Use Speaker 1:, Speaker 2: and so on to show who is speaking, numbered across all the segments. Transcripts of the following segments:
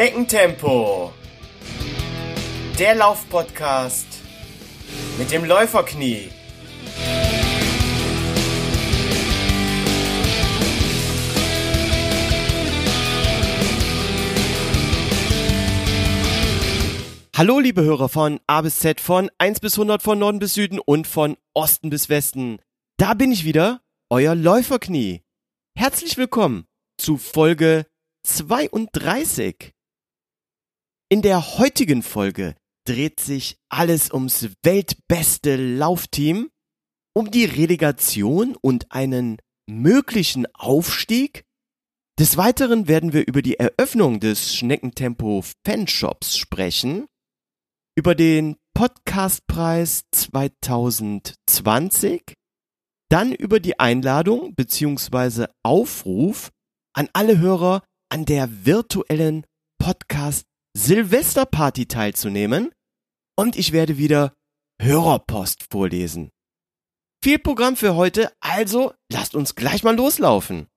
Speaker 1: Schneckentempo. Der Laufpodcast mit dem Läuferknie. Hallo liebe Hörer von A bis Z, von 1 bis 100, von Norden bis Süden und von Osten bis Westen. Da bin ich wieder, euer Läuferknie. Herzlich willkommen zu Folge 32. In der heutigen Folge dreht sich alles ums weltbeste Laufteam, um die Relegation und einen möglichen Aufstieg. Des Weiteren werden wir über die Eröffnung des Schneckentempo Fanshops sprechen, über den Podcastpreis 2020, dann über die Einladung bzw. Aufruf an alle Hörer, an der virtuellen Podcast Silvesterparty teilzunehmen und ich werde wieder Hörerpost vorlesen. Viel Programm für heute, also lasst uns gleich mal loslaufen.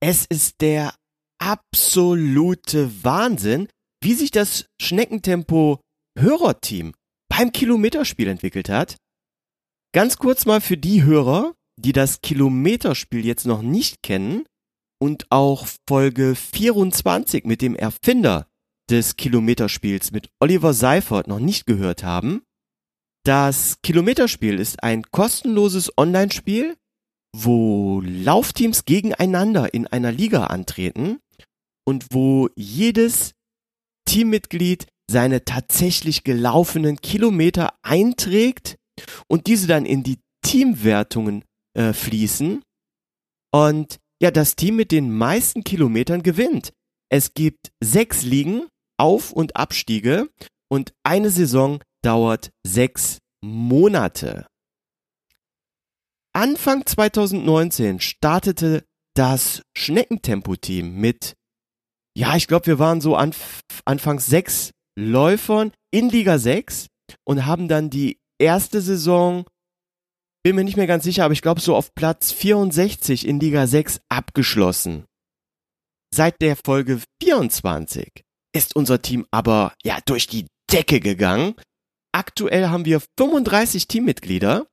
Speaker 1: Es ist der absolute Wahnsinn, wie sich das Schneckentempo Hörerteam beim Kilometerspiel entwickelt hat. Ganz kurz mal für die Hörer, die das Kilometerspiel jetzt noch nicht kennen und auch Folge 24 mit dem Erfinder des Kilometerspiels mit Oliver Seifert noch nicht gehört haben. Das Kilometerspiel ist ein kostenloses Online-Spiel, wo Laufteams gegeneinander in einer Liga antreten und wo jedes Teammitglied seine tatsächlich gelaufenen Kilometer einträgt und diese dann in die Teamwertungen äh, fließen. Und ja, das Team mit den meisten Kilometern gewinnt. Es gibt sechs Ligen, Auf- und Abstiege und eine Saison dauert sechs Monate. Anfang 2019 startete das Schneckentempo-Team mit, ja, ich glaube, wir waren so anf anfangs sechs Läufern in Liga 6 und haben dann die erste Saison bin mir nicht mehr ganz sicher, aber ich glaube so auf Platz 64 in Liga 6 abgeschlossen. Seit der Folge 24 ist unser Team aber ja durch die Decke gegangen. Aktuell haben wir 35 Teammitglieder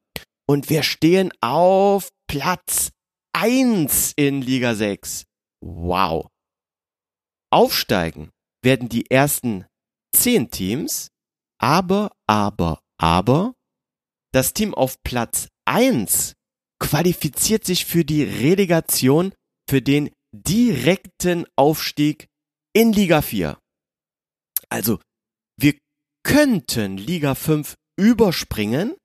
Speaker 1: und wir stehen auf Platz 1 in Liga 6. Wow. Aufsteigen werden die ersten 10 Teams, aber, aber, aber das Team auf Platz 1 qualifiziert sich für die Relegation für den direkten Aufstieg in Liga 4. Also, wir könnten Liga 5 überspringen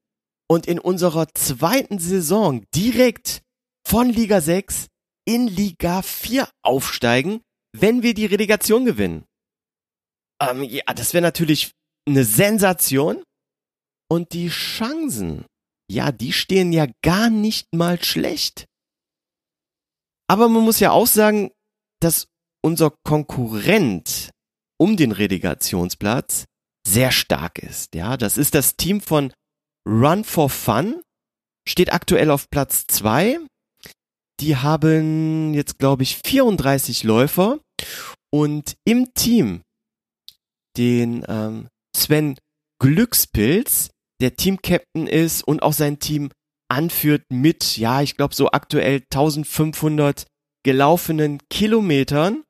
Speaker 1: und in unserer zweiten Saison direkt von Liga 6 in Liga 4 aufsteigen, wenn wir die Relegation gewinnen. Ähm, ja, das wäre natürlich eine Sensation. Und die Chancen ja, die stehen ja gar nicht mal schlecht. Aber man muss ja auch sagen, dass unser Konkurrent um den Relegationsplatz sehr stark ist. Ja, das ist das Team von Run for Fun, steht aktuell auf Platz zwei. Die haben jetzt, glaube ich, 34 Läufer und im Team den ähm, Sven Glückspilz, der Team-Captain ist und auch sein Team anführt mit, ja, ich glaube so aktuell 1500 gelaufenen Kilometern.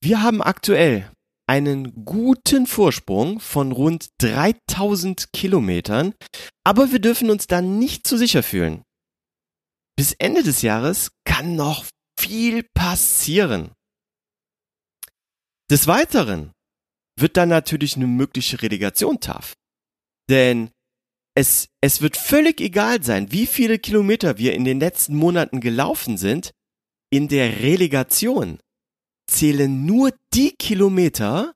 Speaker 1: Wir haben aktuell einen guten Vorsprung von rund 3000 Kilometern, aber wir dürfen uns da nicht zu sicher fühlen. Bis Ende des Jahres kann noch viel passieren. Des Weiteren wird dann natürlich eine mögliche Relegation tough. Denn es, es wird völlig egal sein, wie viele Kilometer wir in den letzten Monaten gelaufen sind. In der Relegation zählen nur die Kilometer,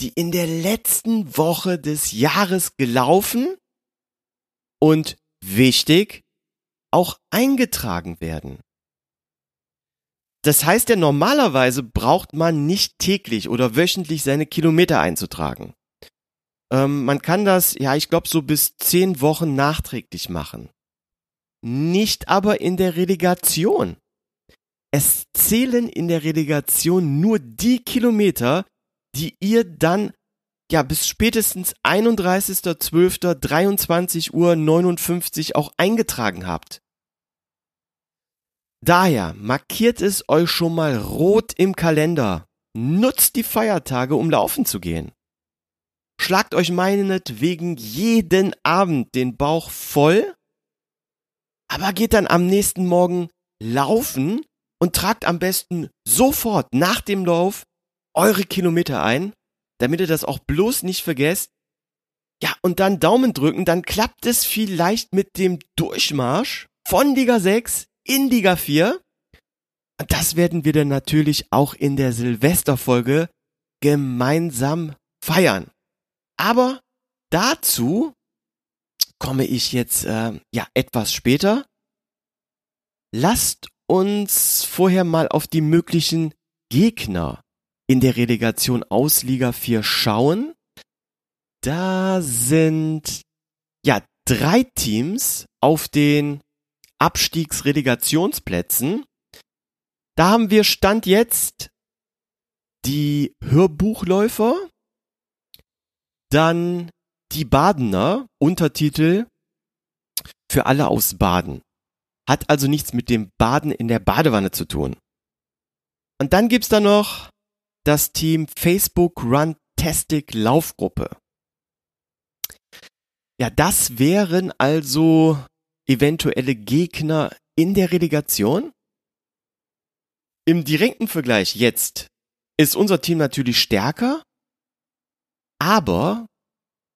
Speaker 1: die in der letzten Woche des Jahres gelaufen und wichtig, auch eingetragen werden. Das heißt ja, normalerweise braucht man nicht täglich oder wöchentlich seine Kilometer einzutragen. Ähm, man kann das, ja, ich glaube, so bis zehn Wochen nachträglich machen. Nicht aber in der Relegation. Es zählen in der Relegation nur die Kilometer, die ihr dann ja bis spätestens 31.12.23 Uhr 59 auch eingetragen habt. Daher markiert es euch schon mal rot im Kalender. Nutzt die Feiertage, um laufen zu gehen. Schlagt euch meinetwegen jeden Abend den Bauch voll, aber geht dann am nächsten Morgen laufen und tragt am besten sofort nach dem Lauf eure Kilometer ein, damit ihr das auch bloß nicht vergesst. Ja, und dann Daumen drücken, dann klappt es vielleicht mit dem Durchmarsch von Liga 6 in Liga 4. Und das werden wir dann natürlich auch in der Silvesterfolge gemeinsam feiern. Aber dazu komme ich jetzt äh, ja etwas später. Lasst uns vorher mal auf die möglichen Gegner in der Relegation aus Liga 4 schauen. Da sind ja drei Teams auf den Abstiegsrelegationsplätzen. Da haben wir Stand jetzt die Hörbuchläufer, dann die Badener, Untertitel für alle aus Baden. Hat also nichts mit dem Baden in der Badewanne zu tun. Und dann gibt's da noch das Team Facebook Runtastic Laufgruppe. Ja, das wären also eventuelle Gegner in der Relegation. Im direkten Vergleich jetzt ist unser Team natürlich stärker, aber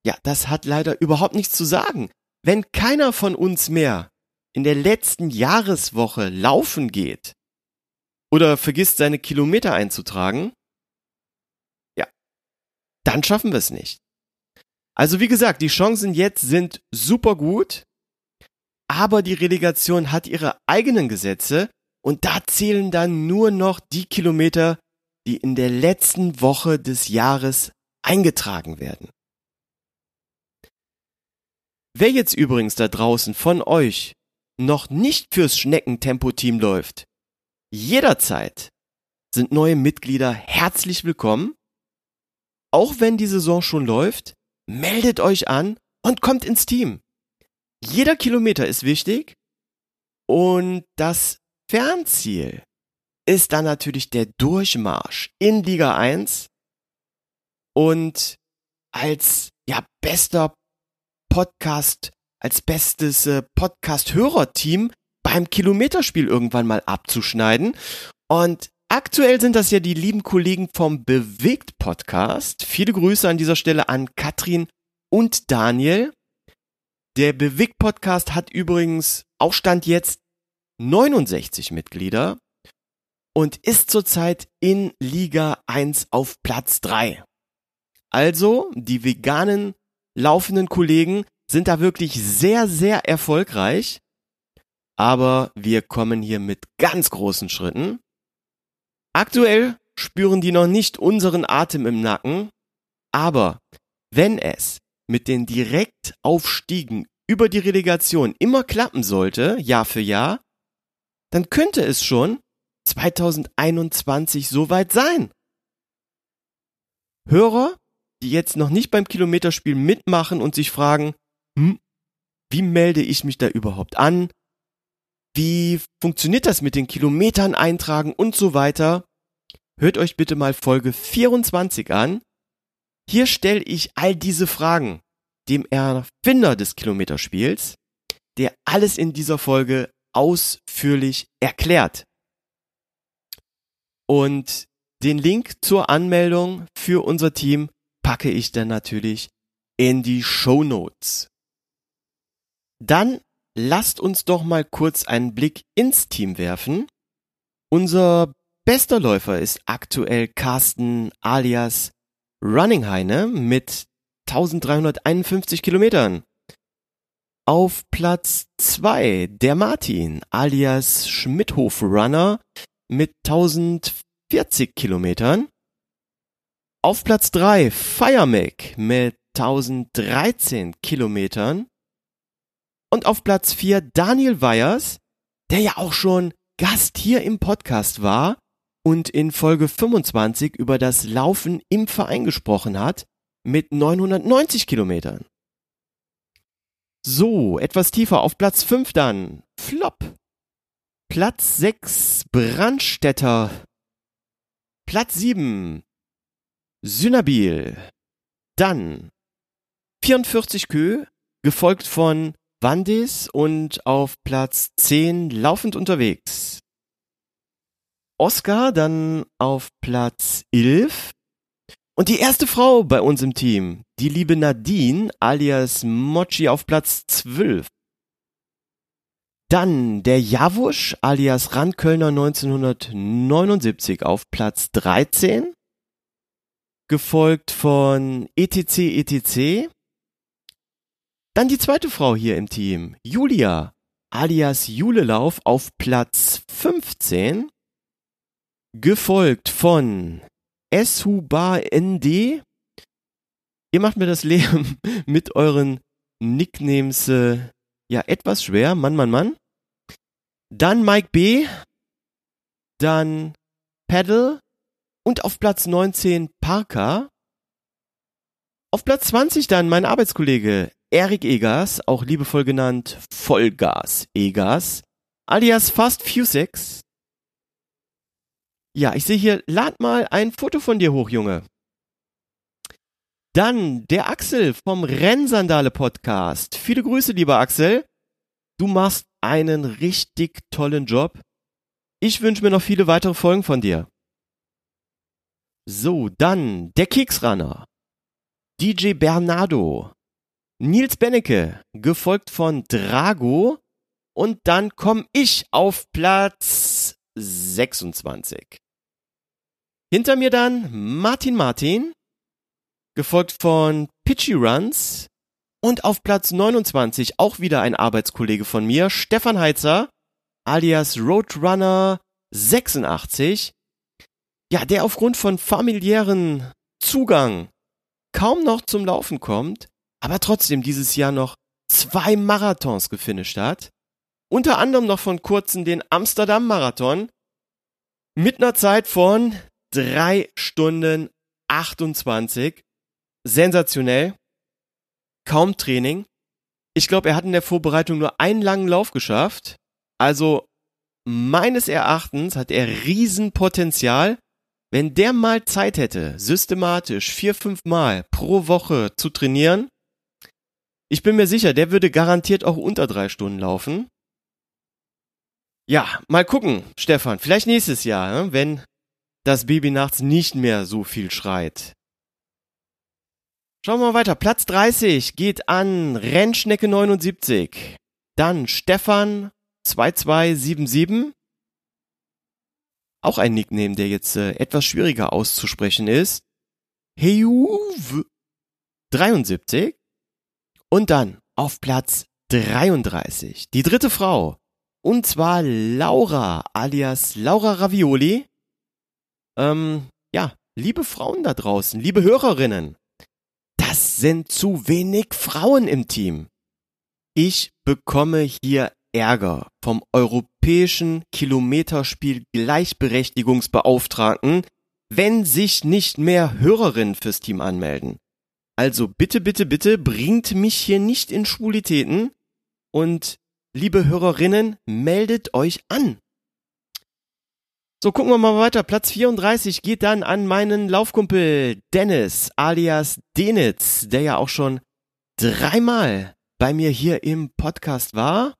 Speaker 1: ja, das hat leider überhaupt nichts zu sagen. Wenn keiner von uns mehr in der letzten Jahreswoche laufen geht oder vergisst seine Kilometer einzutragen, ja, dann schaffen wir es nicht. Also wie gesagt, die Chancen jetzt sind super gut, aber die Relegation hat ihre eigenen Gesetze und da zählen dann nur noch die Kilometer, die in der letzten Woche des Jahres eingetragen werden. Wer jetzt übrigens da draußen von euch noch nicht fürs Schneckentempo-Team läuft, jederzeit sind neue Mitglieder herzlich willkommen. Auch wenn die Saison schon läuft, meldet euch an und kommt ins Team. Jeder Kilometer ist wichtig und das Fernziel ist dann natürlich der Durchmarsch in Liga 1 und als ja bester Podcast, als bestes äh, Podcast-Hörerteam beim Kilometerspiel irgendwann mal abzuschneiden. Und aktuell sind das ja die lieben Kollegen vom Bewegt Podcast. Viele Grüße an dieser Stelle an Katrin und Daniel. Der Bewegt Podcast hat übrigens auch Stand jetzt 69 Mitglieder und ist zurzeit in Liga 1 auf Platz 3. Also, die veganen laufenden Kollegen sind da wirklich sehr, sehr erfolgreich. Aber wir kommen hier mit ganz großen Schritten. Aktuell spüren die noch nicht unseren Atem im Nacken. Aber wenn es mit den Direktaufstiegen über die Relegation immer klappen sollte, Jahr für Jahr, dann könnte es schon 2021 soweit sein. Hörer, die jetzt noch nicht beim Kilometerspiel mitmachen und sich fragen, hm, wie melde ich mich da überhaupt an? Wie funktioniert das mit den Kilometern eintragen und so weiter? Hört euch bitte mal Folge 24 an. Hier stelle ich all diese Fragen dem Erfinder des Kilometerspiels, der alles in dieser Folge ausführlich erklärt. Und den Link zur Anmeldung für unser Team packe ich dann natürlich in die Show Notes. Dann lasst uns doch mal kurz einen Blick ins Team werfen. Unser bester Läufer ist aktuell Carsten alias Running Heine mit 1351 Kilometern. Auf Platz 2 der Martin alias Schmidhof Runner mit 1040 Kilometern. Auf Platz 3 Firemac mit 1013 Kilometern. Und auf Platz 4 Daniel Weyers, der ja auch schon Gast hier im Podcast war und in Folge 25 über das Laufen im Verein gesprochen hat mit 990 Kilometern. So, etwas tiefer auf Platz 5 dann. Flop. Platz 6 Brandstätter. Platz 7 Synabil. Dann 44 Kö, gefolgt von Wandis und auf Platz 10 laufend unterwegs. Oscar dann auf Platz 11. Und die erste Frau bei uns im Team, die liebe Nadine alias Mochi auf Platz 12. Dann der Javusch alias Randkölner 1979 auf Platz 13. Gefolgt von ETC ETC. Dann die zweite Frau hier im Team, Julia alias Julelauf auf Platz 15. Gefolgt von Eshuba ND. Ihr macht mir das Leben mit euren Nicknames äh, ja etwas schwer. Mann, Mann, Mann. Dann Mike B. Dann Paddle. Und auf Platz 19 Parker. Auf Platz 20 dann mein Arbeitskollege Erik Egas, auch liebevoll genannt Vollgas Egas, alias Fast Fusex. Ja, ich sehe hier, lad mal ein Foto von dir hoch, Junge. Dann der Axel vom Rennsandale Podcast. Viele Grüße, lieber Axel. Du machst einen richtig tollen Job. Ich wünsche mir noch viele weitere Folgen von dir. So, dann der Keksrunner. DJ Bernardo. Nils Bennecke, gefolgt von Drago. Und dann komme ich auf Platz 26. Hinter mir dann Martin Martin, gefolgt von Pitchy Runs. Und auf Platz 29 auch wieder ein Arbeitskollege von mir, Stefan Heitzer, alias Roadrunner 86. Ja, der aufgrund von familiären Zugang kaum noch zum Laufen kommt, aber trotzdem dieses Jahr noch zwei Marathons gefinisht hat. Unter anderem noch von kurzem den Amsterdam Marathon mit einer Zeit von drei Stunden 28. Sensationell. Kaum Training. Ich glaube, er hat in der Vorbereitung nur einen langen Lauf geschafft. Also meines Erachtens hat er Riesenpotenzial. Wenn der mal Zeit hätte, systematisch vier, fünf Mal pro Woche zu trainieren, ich bin mir sicher, der würde garantiert auch unter drei Stunden laufen. Ja, mal gucken, Stefan. Vielleicht nächstes Jahr, ne, wenn das Baby nachts nicht mehr so viel schreit. Schauen wir mal weiter. Platz 30 geht an Rennschnecke 79. Dann Stefan 2277. Auch ein Nickname, der jetzt äh, etwas schwieriger auszusprechen ist. Heuv 73. Und dann auf Platz 33 die dritte Frau. Und zwar Laura alias Laura Ravioli. Ähm, ja, liebe Frauen da draußen, liebe Hörerinnen. Das sind zu wenig Frauen im Team. Ich bekomme hier Ärger vom Europäischen Kilometerspiel Gleichberechtigungsbeauftragten, wenn sich nicht mehr Hörerinnen fürs Team anmelden. Also bitte, bitte, bitte bringt mich hier nicht in Schwulitäten und liebe Hörerinnen, meldet euch an. So, gucken wir mal weiter. Platz 34 geht dann an meinen Laufkumpel Dennis alias Denitz, der ja auch schon dreimal bei mir hier im Podcast war.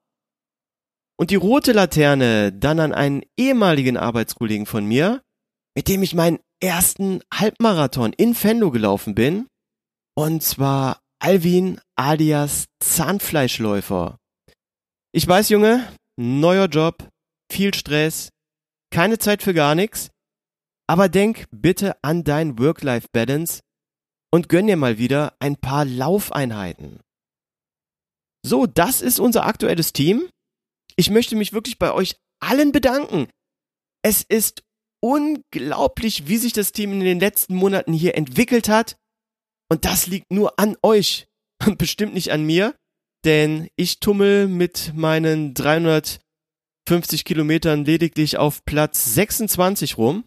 Speaker 1: Und die rote Laterne dann an einen ehemaligen Arbeitskollegen von mir, mit dem ich meinen ersten Halbmarathon in Fendo gelaufen bin. Und zwar Alvin alias Zahnfleischläufer. Ich weiß, Junge, neuer Job, viel Stress, keine Zeit für gar nichts. Aber denk bitte an dein Work-Life-Balance und gönn dir mal wieder ein paar Laufeinheiten. So, das ist unser aktuelles Team. Ich möchte mich wirklich bei euch allen bedanken. Es ist unglaublich, wie sich das Team in den letzten Monaten hier entwickelt hat. Und das liegt nur an euch und bestimmt nicht an mir, denn ich tummel mit meinen 300 50 Kilometern lediglich auf Platz 26 rum.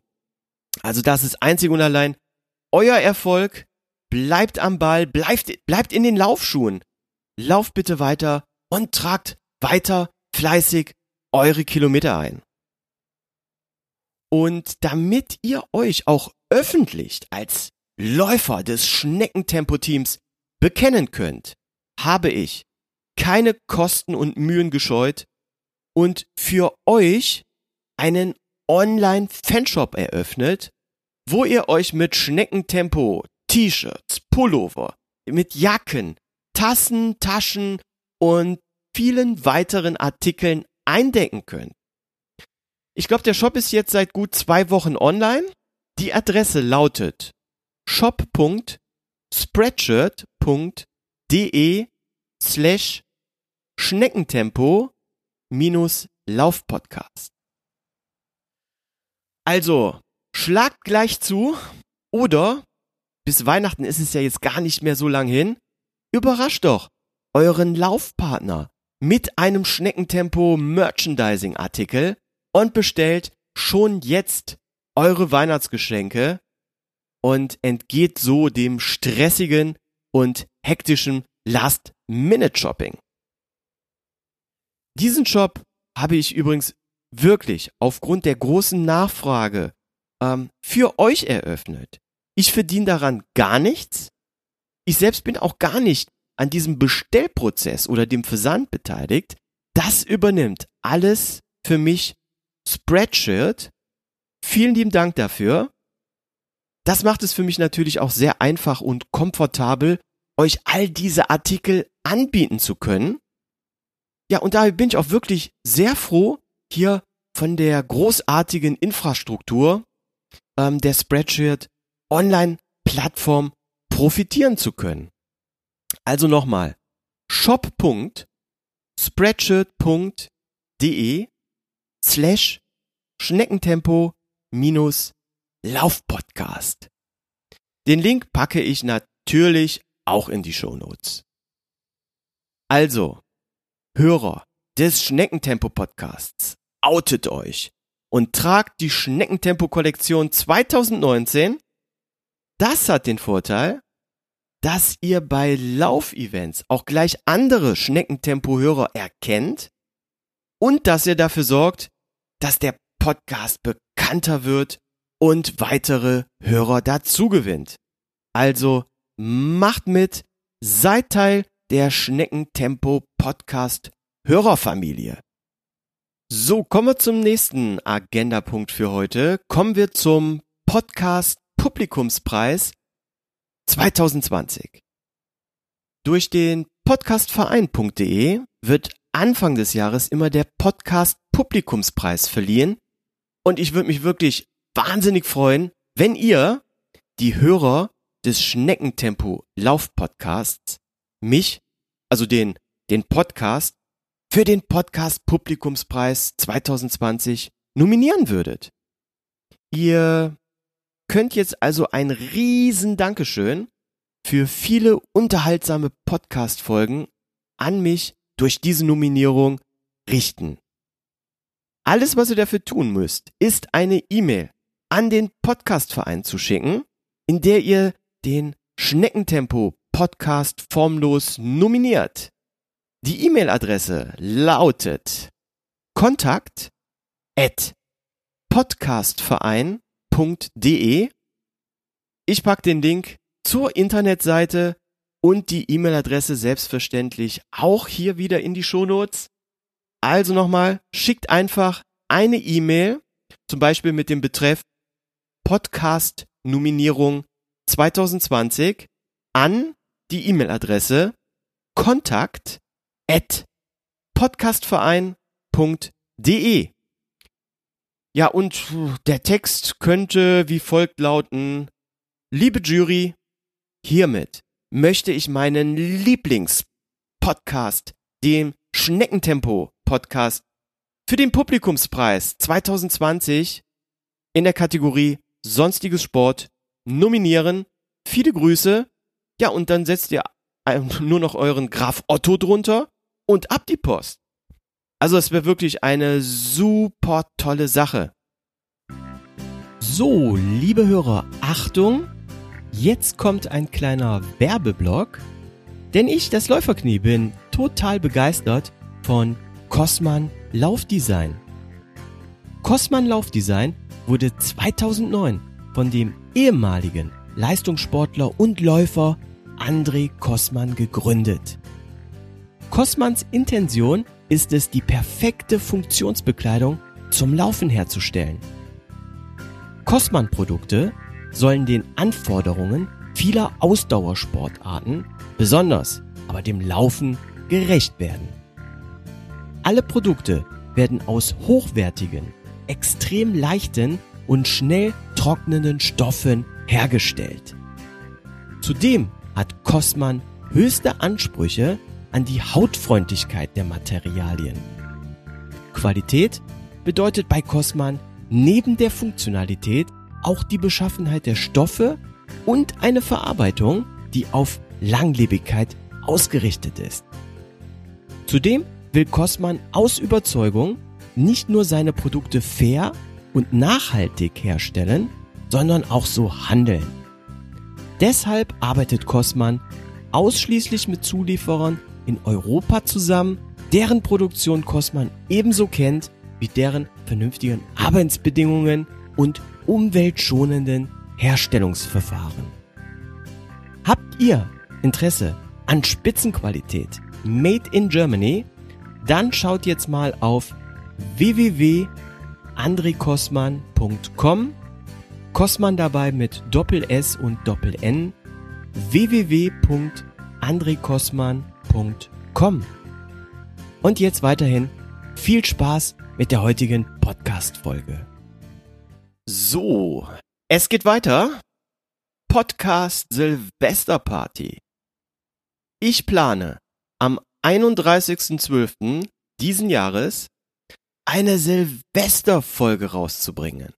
Speaker 1: Also das ist einzig und allein euer Erfolg. Bleibt am Ball, bleibt, bleibt in den Laufschuhen. Lauft bitte weiter und tragt weiter fleißig eure Kilometer ein. Und damit ihr euch auch öffentlich als Läufer des Schneckentempo-Teams bekennen könnt, habe ich keine Kosten und Mühen gescheut und für euch einen Online-Fanshop eröffnet, wo ihr euch mit Schneckentempo T-Shirts, Pullover, mit Jacken, Tassen, Taschen und vielen weiteren Artikeln eindecken könnt. Ich glaube, der Shop ist jetzt seit gut zwei Wochen online. Die Adresse lautet shop.spreadshirt.de slash Schneckentempo minus Laufpodcast. Also, schlagt gleich zu oder bis Weihnachten ist es ja jetzt gar nicht mehr so lang hin. Überrascht doch euren Laufpartner mit einem Schneckentempo Merchandising Artikel und bestellt schon jetzt eure Weihnachtsgeschenke und entgeht so dem stressigen und hektischen Last-Minute-Shopping. Diesen Shop habe ich übrigens wirklich aufgrund der großen Nachfrage ähm, für euch eröffnet. Ich verdiene daran gar nichts. Ich selbst bin auch gar nicht an diesem Bestellprozess oder dem Versand beteiligt. Das übernimmt alles für mich Spreadshirt. Vielen lieben Dank dafür. Das macht es für mich natürlich auch sehr einfach und komfortabel, euch all diese Artikel anbieten zu können. Ja, und daher bin ich auch wirklich sehr froh, hier von der großartigen Infrastruktur ähm, der Spreadshirt Online-Plattform profitieren zu können. Also nochmal, shop.spreadshirt.de slash Schneckentempo minus Laufpodcast. Den Link packe ich natürlich auch in die Show Notes. Also, Hörer des Schneckentempo Podcasts, outet euch und tragt die Schneckentempo Kollektion 2019. Das hat den Vorteil, dass ihr bei Laufevents auch gleich andere Schneckentempo-Hörer erkennt und dass ihr dafür sorgt, dass der Podcast bekannter wird und weitere Hörer dazu gewinnt. Also macht mit, seid Teil der Schneckentempo Podcast Hörerfamilie. So, kommen wir zum nächsten Agendapunkt für heute. Kommen wir zum Podcast Publikumspreis 2020. Durch den podcastverein.de wird Anfang des Jahres immer der Podcast Publikumspreis verliehen. Und ich würde mich wirklich wahnsinnig freuen, wenn ihr, die Hörer des Schneckentempo Laufpodcasts, mich, also den, den Podcast, für den Podcast Publikumspreis 2020 nominieren würdet. Ihr könnt jetzt also ein riesen Dankeschön für viele unterhaltsame Podcast-Folgen an mich durch diese Nominierung richten. Alles, was ihr dafür tun müsst, ist eine E-Mail an den Podcastverein zu schicken, in der ihr den Schneckentempo Podcast formlos nominiert. Die E-Mail-Adresse lautet kontakt at podcastverein www.ecom.de. Ich packe den Link zur Internetseite und die E-Mail-Adresse selbstverständlich auch hier wieder in die Shownotes. Also nochmal, schickt einfach eine E-Mail, zum Beispiel mit dem Betreff Podcast-Nominierung 2020 an die E-Mail-Adresse kontakt at podcastverein.de. Ja, und der Text könnte wie folgt lauten, liebe Jury, hiermit möchte ich meinen Lieblingspodcast, dem Schneckentempo-Podcast, für den Publikumspreis 2020 in der Kategorie Sonstiges Sport nominieren. Viele Grüße. Ja, und dann setzt ihr nur noch euren Graf Otto drunter und ab die Post. Also es wäre wirklich eine super tolle Sache. So, liebe Hörer, Achtung! Jetzt kommt ein kleiner Werbeblock, denn ich, das Läuferknie, bin total begeistert von Cosman Laufdesign. Cosman Laufdesign wurde 2009 von dem ehemaligen Leistungssportler und Läufer André Kosman gegründet. Kosmans Intention ist es, die perfekte Funktionsbekleidung zum Laufen herzustellen. Kosman-Produkte sollen den Anforderungen vieler Ausdauersportarten, besonders aber dem Laufen, gerecht werden. Alle Produkte werden aus hochwertigen, extrem leichten und schnell trocknenden Stoffen hergestellt. Zudem hat Cosman höchste Ansprüche an die Hautfreundlichkeit der Materialien. Qualität bedeutet bei Cosman neben der Funktionalität auch die Beschaffenheit der Stoffe und eine Verarbeitung, die auf Langlebigkeit ausgerichtet ist. Zudem will Cosman aus Überzeugung nicht nur seine Produkte fair und nachhaltig herstellen, sondern auch so handeln. Deshalb arbeitet Cosman ausschließlich mit Zulieferern in Europa zusammen, deren Produktion Cosman ebenso kennt wie deren vernünftigen Arbeitsbedingungen und umweltschonenden Herstellungsverfahren. Habt ihr Interesse an Spitzenqualität Made in Germany? Dann schaut jetzt mal auf www.andrekosman.com Kosman dabei mit Doppel S und Doppel N www.andrekosman.com Und jetzt weiterhin viel Spaß mit der heutigen Podcast-Folge. So, es geht weiter. Podcast Silvesterparty. Ich plane am 31.12. diesen Jahres eine Silvesterfolge rauszubringen.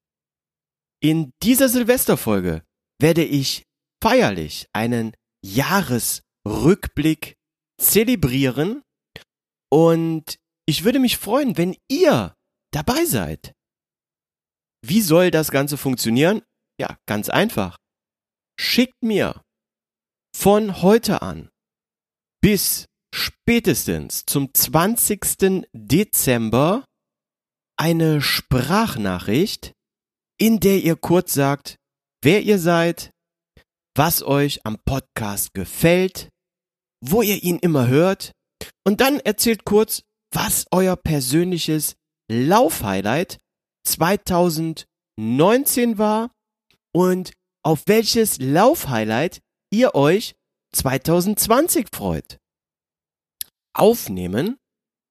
Speaker 1: In dieser Silvesterfolge werde ich feierlich einen Jahresrückblick zelebrieren und ich würde mich freuen, wenn ihr dabei seid. Wie soll das Ganze funktionieren? Ja, ganz einfach. Schickt mir von heute an bis spätestens zum 20. Dezember eine Sprachnachricht, in der ihr kurz sagt, wer ihr seid, was euch am Podcast gefällt, wo ihr ihn immer hört und dann erzählt kurz, was euer persönliches Laufhighlight 2019 war und auf welches Laufhighlight ihr euch 2020 freut. Aufnehmen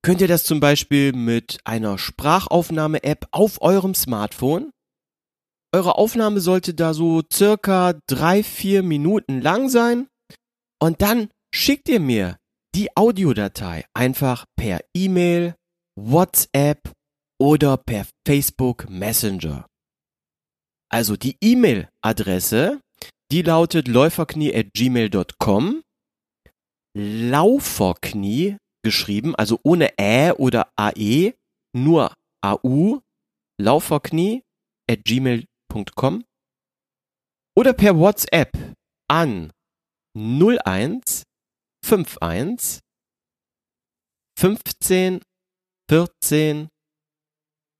Speaker 1: könnt ihr das zum Beispiel mit einer Sprachaufnahme-App auf eurem Smartphone. Eure Aufnahme sollte da so circa drei, vier Minuten lang sein. Und dann schickt ihr mir die Audiodatei einfach per E-Mail, WhatsApp oder per Facebook Messenger. Also die E-Mail-Adresse, die lautet läuferknie@gmail.com. Lauferknie geschrieben, also ohne Ä oder AE, nur AU, lauferknie@gmail.com oder per WhatsApp an 01 51 15 14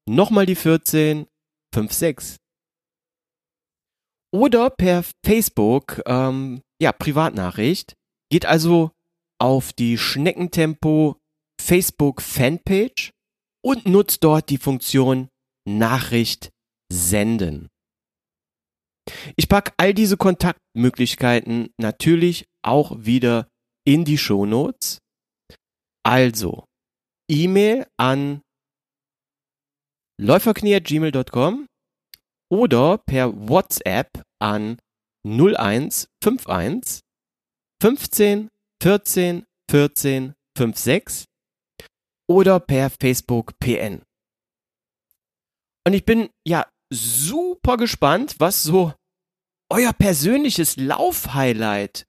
Speaker 1: nochmal die 14 56 oder per Facebook ähm, ja Privatnachricht. Geht also auf die Schneckentempo Facebook Fanpage und nutzt dort die Funktion Nachricht senden. Ich packe all diese Kontaktmöglichkeiten natürlich auch wieder in die Shownotes. Also, E-Mail an läuferknie.gmail.com oder per WhatsApp an 0151 15 14 14 56 oder per Facebook PN. Und ich bin ja super gespannt, was so euer persönliches Laufhighlight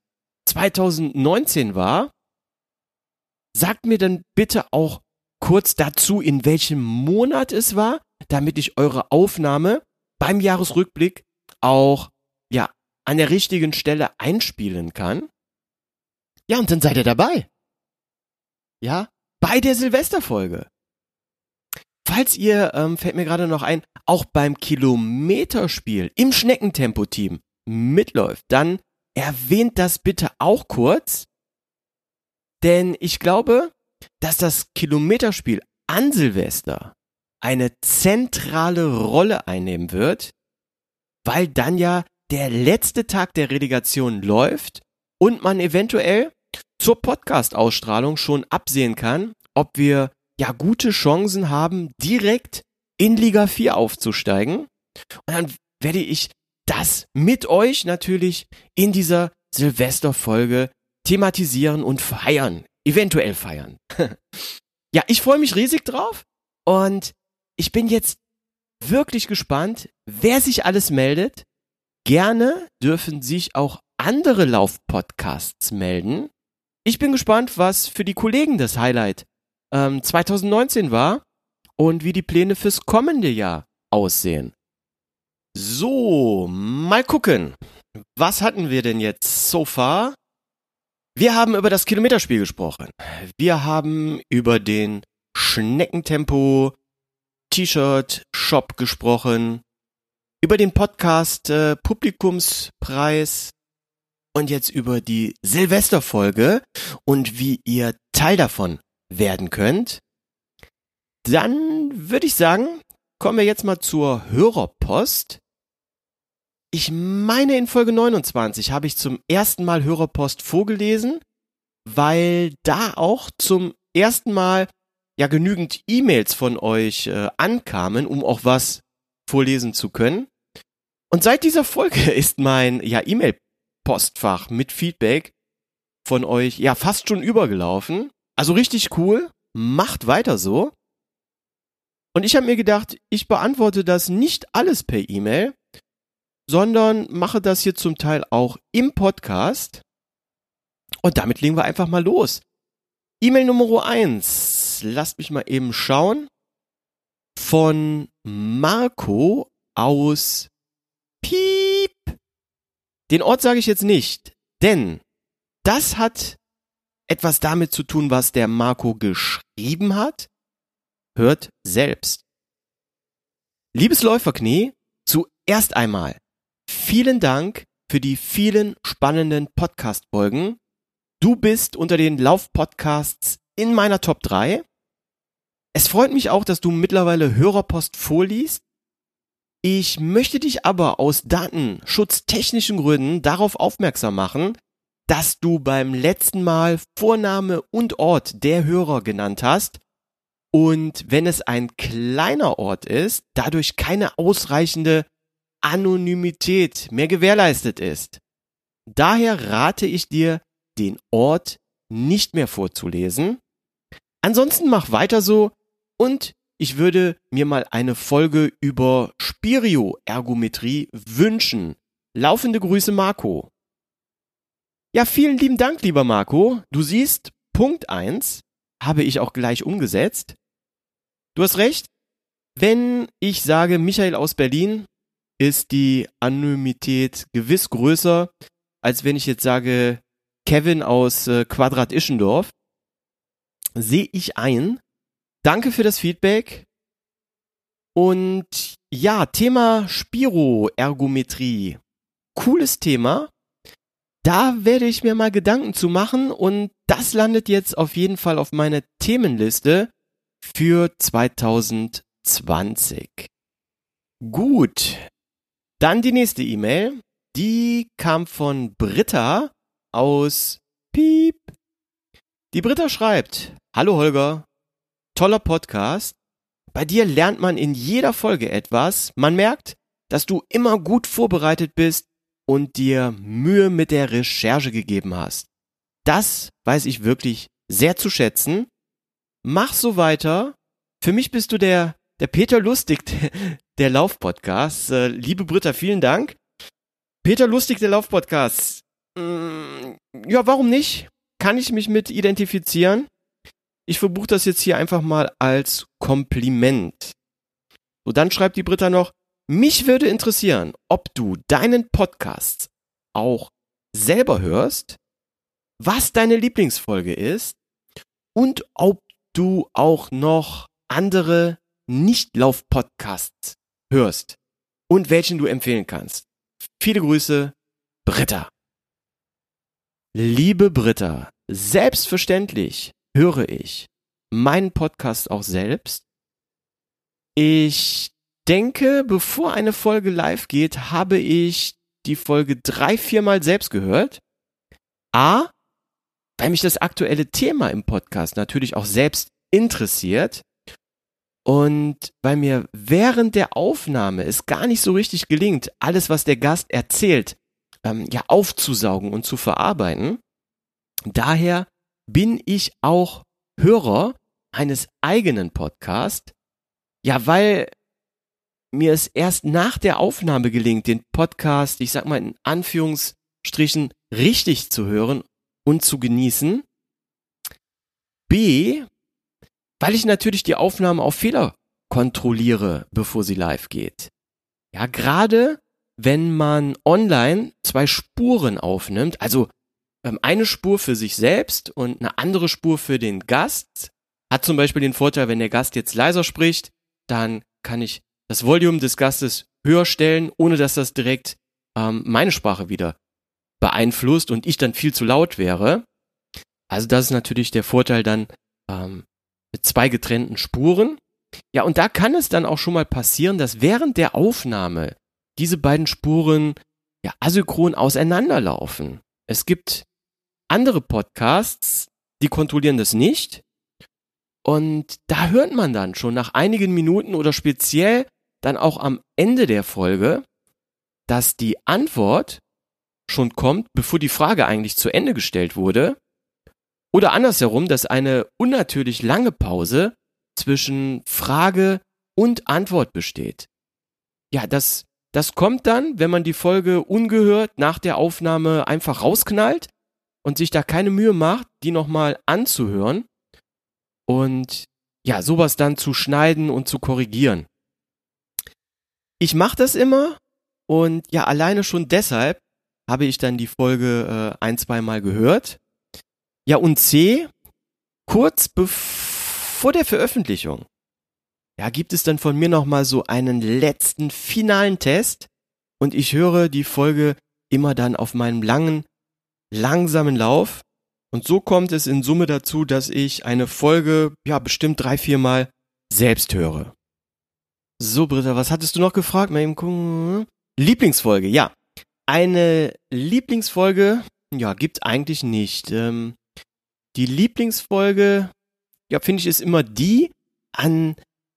Speaker 1: 2019 war, sagt mir dann bitte auch kurz dazu, in welchem Monat es war, damit ich eure Aufnahme beim Jahresrückblick auch, ja, an der richtigen Stelle einspielen kann. Ja, und dann seid ihr dabei. Ja, bei der Silvesterfolge. Falls ihr, ähm, fällt mir gerade noch ein, auch beim Kilometerspiel im Schneckentempo-Team mitläuft, dann erwähnt das bitte auch kurz. Denn ich glaube, dass das Kilometerspiel an Silvester eine zentrale Rolle einnehmen wird, weil dann ja der letzte Tag der Relegation läuft und man eventuell zur Podcast-Ausstrahlung schon absehen kann, ob wir ja gute Chancen haben, direkt in Liga 4 aufzusteigen. Und dann werde ich das mit euch natürlich in dieser Silvesterfolge thematisieren und feiern. Eventuell feiern. ja, ich freue mich riesig drauf und ich bin jetzt wirklich gespannt, wer sich alles meldet. Gerne dürfen sich auch andere Laufpodcasts melden. Ich bin gespannt, was für die Kollegen das Highlight ähm, 2019 war und wie die Pläne fürs kommende Jahr aussehen. So, mal gucken. Was hatten wir denn jetzt so far? Wir haben über das Kilometerspiel gesprochen. Wir haben über den Schneckentempo T-Shirt Shop gesprochen. Über den Podcast äh, Publikumspreis und jetzt über die Silvesterfolge und wie ihr Teil davon werden könnt. Dann würde ich sagen, kommen wir jetzt mal zur Hörerpost. Ich meine, in Folge 29 habe ich zum ersten Mal Hörerpost vorgelesen, weil da auch zum ersten Mal ja genügend E-Mails von euch äh, ankamen, um auch was vorlesen zu können. Und seit dieser Folge ist mein ja E-Mail-Postfach mit Feedback von euch ja fast schon übergelaufen. Also richtig cool. Macht weiter so. Und ich habe mir gedacht, ich beantworte das nicht alles per E-Mail, sondern mache das hier zum Teil auch im Podcast. Und damit legen wir einfach mal los. E-Mail Nummer eins. Lasst mich mal eben schauen. Von Marco aus Piep. Den Ort sage ich jetzt nicht, denn das hat etwas damit zu tun, was der Marco geschrieben hat? Hört selbst. Liebes Läuferknie, zuerst einmal vielen Dank für die vielen spannenden Podcast-Folgen. Du bist unter den Lauf-Podcasts in meiner Top 3. Es freut mich auch, dass du mittlerweile Hörerpost vorliest. Ich möchte dich aber aus datenschutztechnischen Gründen darauf aufmerksam machen, dass du beim letzten Mal Vorname und Ort der Hörer genannt hast und wenn es ein kleiner Ort ist, dadurch keine ausreichende Anonymität mehr gewährleistet ist. Daher rate ich dir, den Ort nicht mehr vorzulesen. Ansonsten mach weiter so und ich würde mir mal eine Folge über Spirioergometrie wünschen. Laufende Grüße Marco. Ja, vielen lieben Dank, lieber Marco. Du siehst, Punkt eins habe ich auch gleich umgesetzt. Du hast recht. Wenn ich sage Michael aus Berlin, ist die Anonymität gewiss größer, als wenn ich jetzt sage Kevin aus äh, Quadrat Ischendorf. Sehe ich ein. Danke für das Feedback. Und ja, Thema Spiroergometrie. Cooles Thema. Da werde ich mir mal Gedanken zu machen und das landet jetzt auf jeden Fall auf meiner Themenliste für 2020. Gut. Dann die nächste E-Mail. Die kam von Britta aus Piep. Die Britta schreibt, Hallo Holger, toller Podcast. Bei dir lernt man in jeder Folge etwas. Man merkt, dass du immer gut vorbereitet bist und dir Mühe mit der Recherche gegeben hast. Das weiß ich wirklich sehr zu schätzen. Mach so weiter. Für mich bist du der, der Peter Lustig der Laufpodcast. Äh, liebe Britta, vielen Dank. Peter Lustig der Laufpodcast. Mm, ja, warum nicht? Kann ich mich mit identifizieren? Ich verbuche das jetzt hier einfach mal als Kompliment. So, dann schreibt die Britta noch, mich würde interessieren, ob du deinen Podcast auch selber hörst, was deine Lieblingsfolge ist und ob du auch noch andere Nicht-Lauf-Podcasts hörst und welchen du empfehlen kannst. Viele Grüße, Britta. Liebe Britta, selbstverständlich höre ich meinen Podcast auch selbst. Ich denke, bevor eine Folge live geht, habe ich die Folge drei, viermal selbst gehört. A, weil mich das aktuelle Thema im Podcast natürlich auch selbst interessiert und weil mir während der Aufnahme es gar nicht so richtig gelingt, alles, was der Gast erzählt, ähm, ja aufzusaugen und zu verarbeiten. Daher bin ich auch Hörer eines eigenen Podcasts. Ja, weil mir es erst nach der Aufnahme gelingt, den Podcast, ich sag mal in Anführungsstrichen, richtig zu hören und zu genießen. B, weil ich natürlich die Aufnahme auf Fehler kontrolliere, bevor sie live geht. Ja, gerade wenn man online zwei Spuren aufnimmt, also eine Spur für sich selbst und eine andere Spur für den Gast, hat zum Beispiel den Vorteil, wenn der Gast jetzt leiser spricht, dann kann ich das Volume des Gastes höher stellen, ohne dass das direkt ähm, meine Sprache wieder beeinflusst und ich dann viel zu laut wäre. Also das ist natürlich der Vorteil dann ähm, mit zwei getrennten Spuren. Ja, und da kann es dann auch schon mal passieren, dass während der Aufnahme diese beiden Spuren ja asynchron auseinanderlaufen. Es gibt andere Podcasts, die kontrollieren das nicht. Und da hört man dann schon nach einigen Minuten oder speziell dann auch am Ende der Folge, dass die Antwort schon kommt, bevor die Frage eigentlich zu Ende gestellt wurde. Oder andersherum, dass eine unnatürlich lange Pause zwischen Frage und Antwort besteht. Ja, das, das kommt dann, wenn man die Folge ungehört nach der Aufnahme einfach rausknallt und sich da keine Mühe macht, die nochmal anzuhören und ja, sowas dann zu schneiden und zu korrigieren. Ich mache das immer und ja, alleine schon deshalb habe ich dann die Folge äh, ein, zwei Mal gehört. Ja, und C, kurz bevor der Veröffentlichung, ja, gibt es dann von mir nochmal so einen letzten finalen Test und ich höre die Folge immer dann auf meinem langen, langsamen Lauf. Und so kommt es in Summe dazu, dass ich eine Folge, ja, bestimmt drei, vier Mal selbst höre. So, Britta, was hattest du noch gefragt? Mal eben gucken. Lieblingsfolge, ja. Eine Lieblingsfolge, ja, gibt eigentlich nicht. Ähm, die Lieblingsfolge, ja, finde ich, ist immer die, an,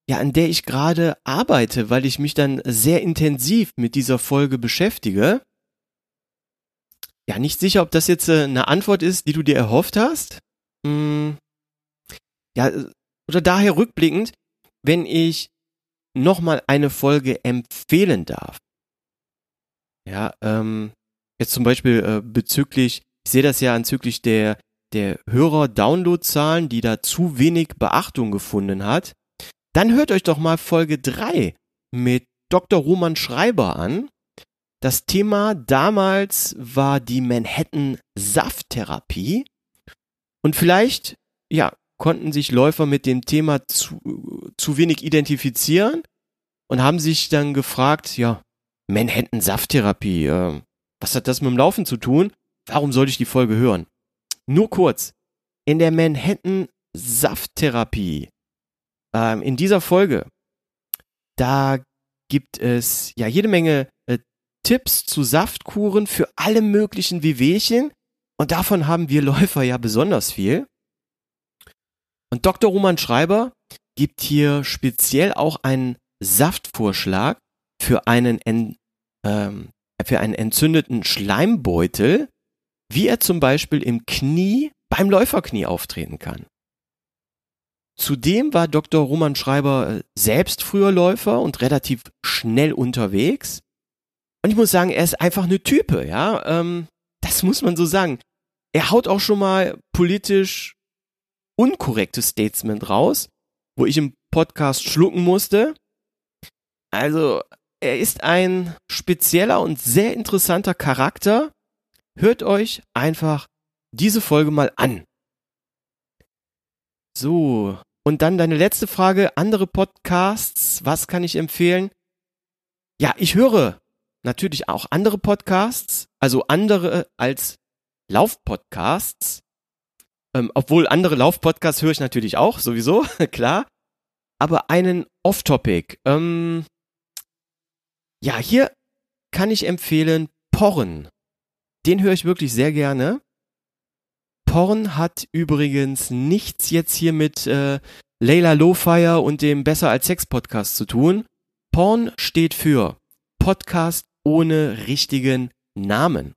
Speaker 1: ja, an der ich gerade arbeite, weil ich mich dann sehr intensiv mit dieser Folge beschäftige. Ja, nicht sicher, ob das jetzt äh, eine Antwort ist, die du dir erhofft hast. Hm, ja, oder daher rückblickend, wenn ich nochmal eine Folge empfehlen darf. Ja, ähm, jetzt zum Beispiel äh, bezüglich, ich sehe das ja anzüglich der, der Hörer-Download-Zahlen, die da zu wenig Beachtung gefunden hat. Dann hört euch doch mal Folge 3 mit Dr. Roman Schreiber an. Das Thema damals war die Manhattan Safttherapie. Und vielleicht, ja, konnten sich Läufer mit dem Thema zu, zu wenig identifizieren und haben sich dann gefragt, ja, Manhattan Safttherapie, äh, was hat das mit dem Laufen zu tun? Warum sollte ich die Folge hören? Nur kurz. In der Manhattan Safttherapie, ähm, in dieser Folge, da gibt es ja jede Menge Tipps zu Saftkuren für alle möglichen Wehwehchen. Und davon haben wir Läufer ja besonders viel. Und Dr. Roman Schreiber gibt hier speziell auch einen Saftvorschlag für einen, ähm, für einen entzündeten Schleimbeutel, wie er zum Beispiel im Knie beim Läuferknie auftreten kann. Zudem war Dr. Roman Schreiber äh, selbst früher Läufer und relativ schnell unterwegs. Und ich muss sagen, er ist einfach eine Type, ja. Ähm, das muss man so sagen. Er haut auch schon mal politisch unkorrektes Statement raus, wo ich im Podcast schlucken musste. Also, er ist ein spezieller und sehr interessanter Charakter. Hört euch einfach diese Folge mal an. So, und dann deine letzte Frage, andere Podcasts, was kann ich empfehlen? Ja, ich höre natürlich auch andere Podcasts, also andere als Laufpodcasts. Ähm, obwohl andere Laufpodcasts höre ich natürlich auch, sowieso, klar. Aber einen Off-Topic. Ähm, ja, hier kann ich empfehlen Porn. Den höre ich wirklich sehr gerne. Porn hat übrigens nichts jetzt hier mit äh, Layla Lowfire und dem Besser als Sex Podcast zu tun. Porn steht für Podcast ohne richtigen Namen.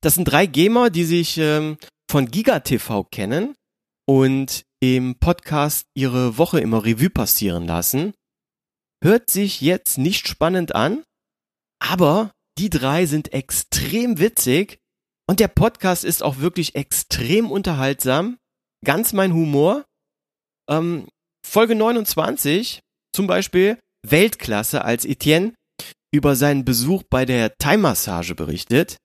Speaker 1: Das sind drei Gamer, die sich ähm, von GigaTV kennen und im Podcast ihre Woche immer Revue passieren lassen. Hört sich jetzt nicht spannend an, aber die drei sind extrem witzig und der Podcast ist auch wirklich extrem unterhaltsam. Ganz mein Humor. Ähm, Folge 29 zum Beispiel Weltklasse, als Etienne über seinen Besuch bei der Thai-Massage berichtet.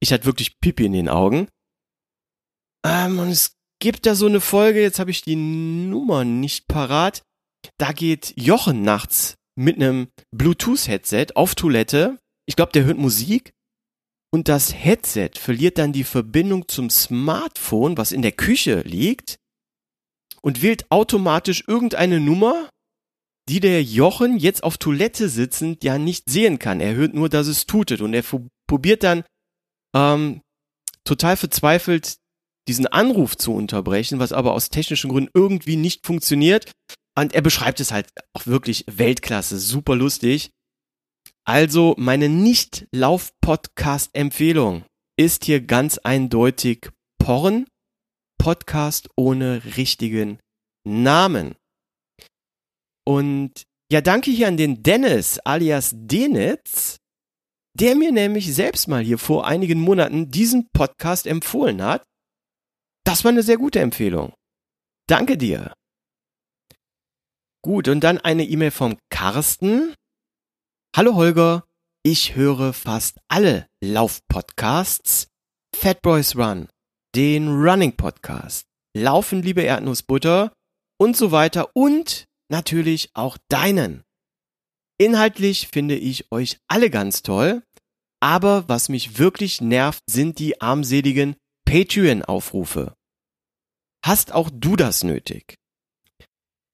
Speaker 1: Ich hatte wirklich Pipi in den Augen. Ähm, und es gibt da so eine Folge, jetzt habe ich die Nummer nicht parat. Da geht Jochen nachts mit einem Bluetooth-Headset auf Toilette. Ich glaube, der hört Musik. Und das Headset verliert dann die Verbindung zum Smartphone, was in der Küche liegt, und wählt automatisch irgendeine Nummer, die der Jochen jetzt auf Toilette sitzend ja nicht sehen kann. Er hört nur, dass es tutet und er probiert dann ähm, total verzweifelt diesen Anruf zu unterbrechen, was aber aus technischen Gründen irgendwie nicht funktioniert. Und er beschreibt es halt auch wirklich Weltklasse, super lustig. Also meine Nicht-Lauf-Podcast-Empfehlung ist hier ganz eindeutig Porn, Podcast ohne richtigen Namen. Und ja, danke hier an den Dennis alias Denitz, der mir nämlich selbst mal hier vor einigen Monaten diesen Podcast empfohlen hat. Das war eine sehr gute Empfehlung. Danke dir. Gut, und dann eine E-Mail vom Carsten. Hallo Holger, ich höre fast alle Laufpodcasts. Fat Boys Run, den Running Podcast, Laufen liebe Erdnussbutter und so weiter und natürlich auch deinen. Inhaltlich finde ich euch alle ganz toll, aber was mich wirklich nervt, sind die armseligen Patreon-Aufrufe. Hast auch du das nötig?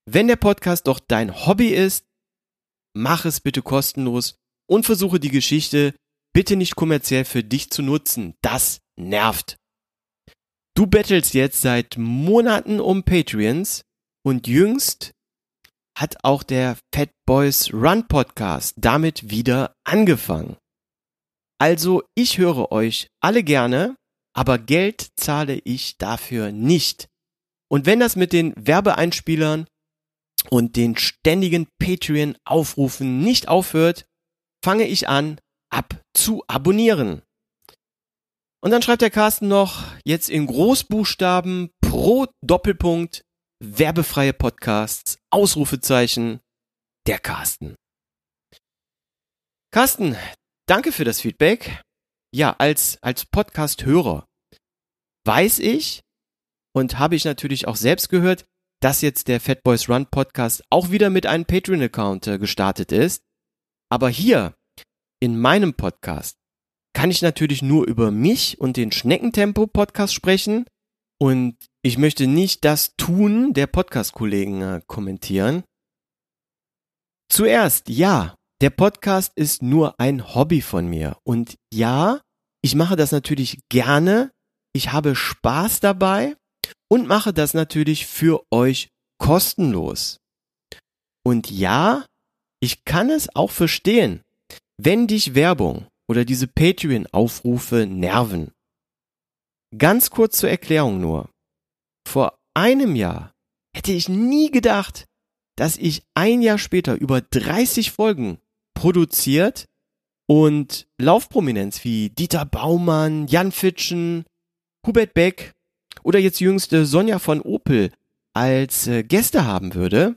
Speaker 1: Wenn der Podcast doch dein Hobby ist, mach es bitte kostenlos und versuche die Geschichte bitte nicht kommerziell für dich zu nutzen. Das nervt. Du bettelst jetzt seit Monaten um Patreons und jüngst hat auch der Fat Boys Run Podcast damit wieder angefangen. Also ich höre euch alle gerne, aber Geld zahle ich dafür nicht. Und wenn das mit den Werbeeinspielern und den ständigen Patreon-Aufrufen nicht aufhört, fange ich an, ab zu abonnieren. Und dann schreibt der Carsten noch jetzt in Großbuchstaben pro Doppelpunkt werbefreie Podcasts, Ausrufezeichen, der Carsten. Carsten, danke für das Feedback. Ja, als, als Podcast-Hörer weiß ich und habe ich natürlich auch selbst gehört, dass jetzt der Fat Boys Run Podcast auch wieder mit einem Patreon-Account äh, gestartet ist. Aber hier in meinem Podcast kann ich natürlich nur über mich und den Schneckentempo Podcast sprechen und ich möchte nicht das Tun der Podcast-Kollegen äh, kommentieren. Zuerst, ja, der Podcast ist nur ein Hobby von mir und ja, ich mache das natürlich gerne. Ich habe Spaß dabei und mache das natürlich für euch kostenlos. Und ja, ich kann es auch verstehen, wenn dich Werbung oder diese Patreon-Aufrufe nerven. Ganz kurz zur Erklärung nur. Vor einem Jahr hätte ich nie gedacht, dass ich ein Jahr später über 30 Folgen produziert und Laufprominenz wie Dieter Baumann, Jan Fitschen, Hubert Beck oder jetzt jüngst äh, Sonja von Opel als äh, Gäste haben würde.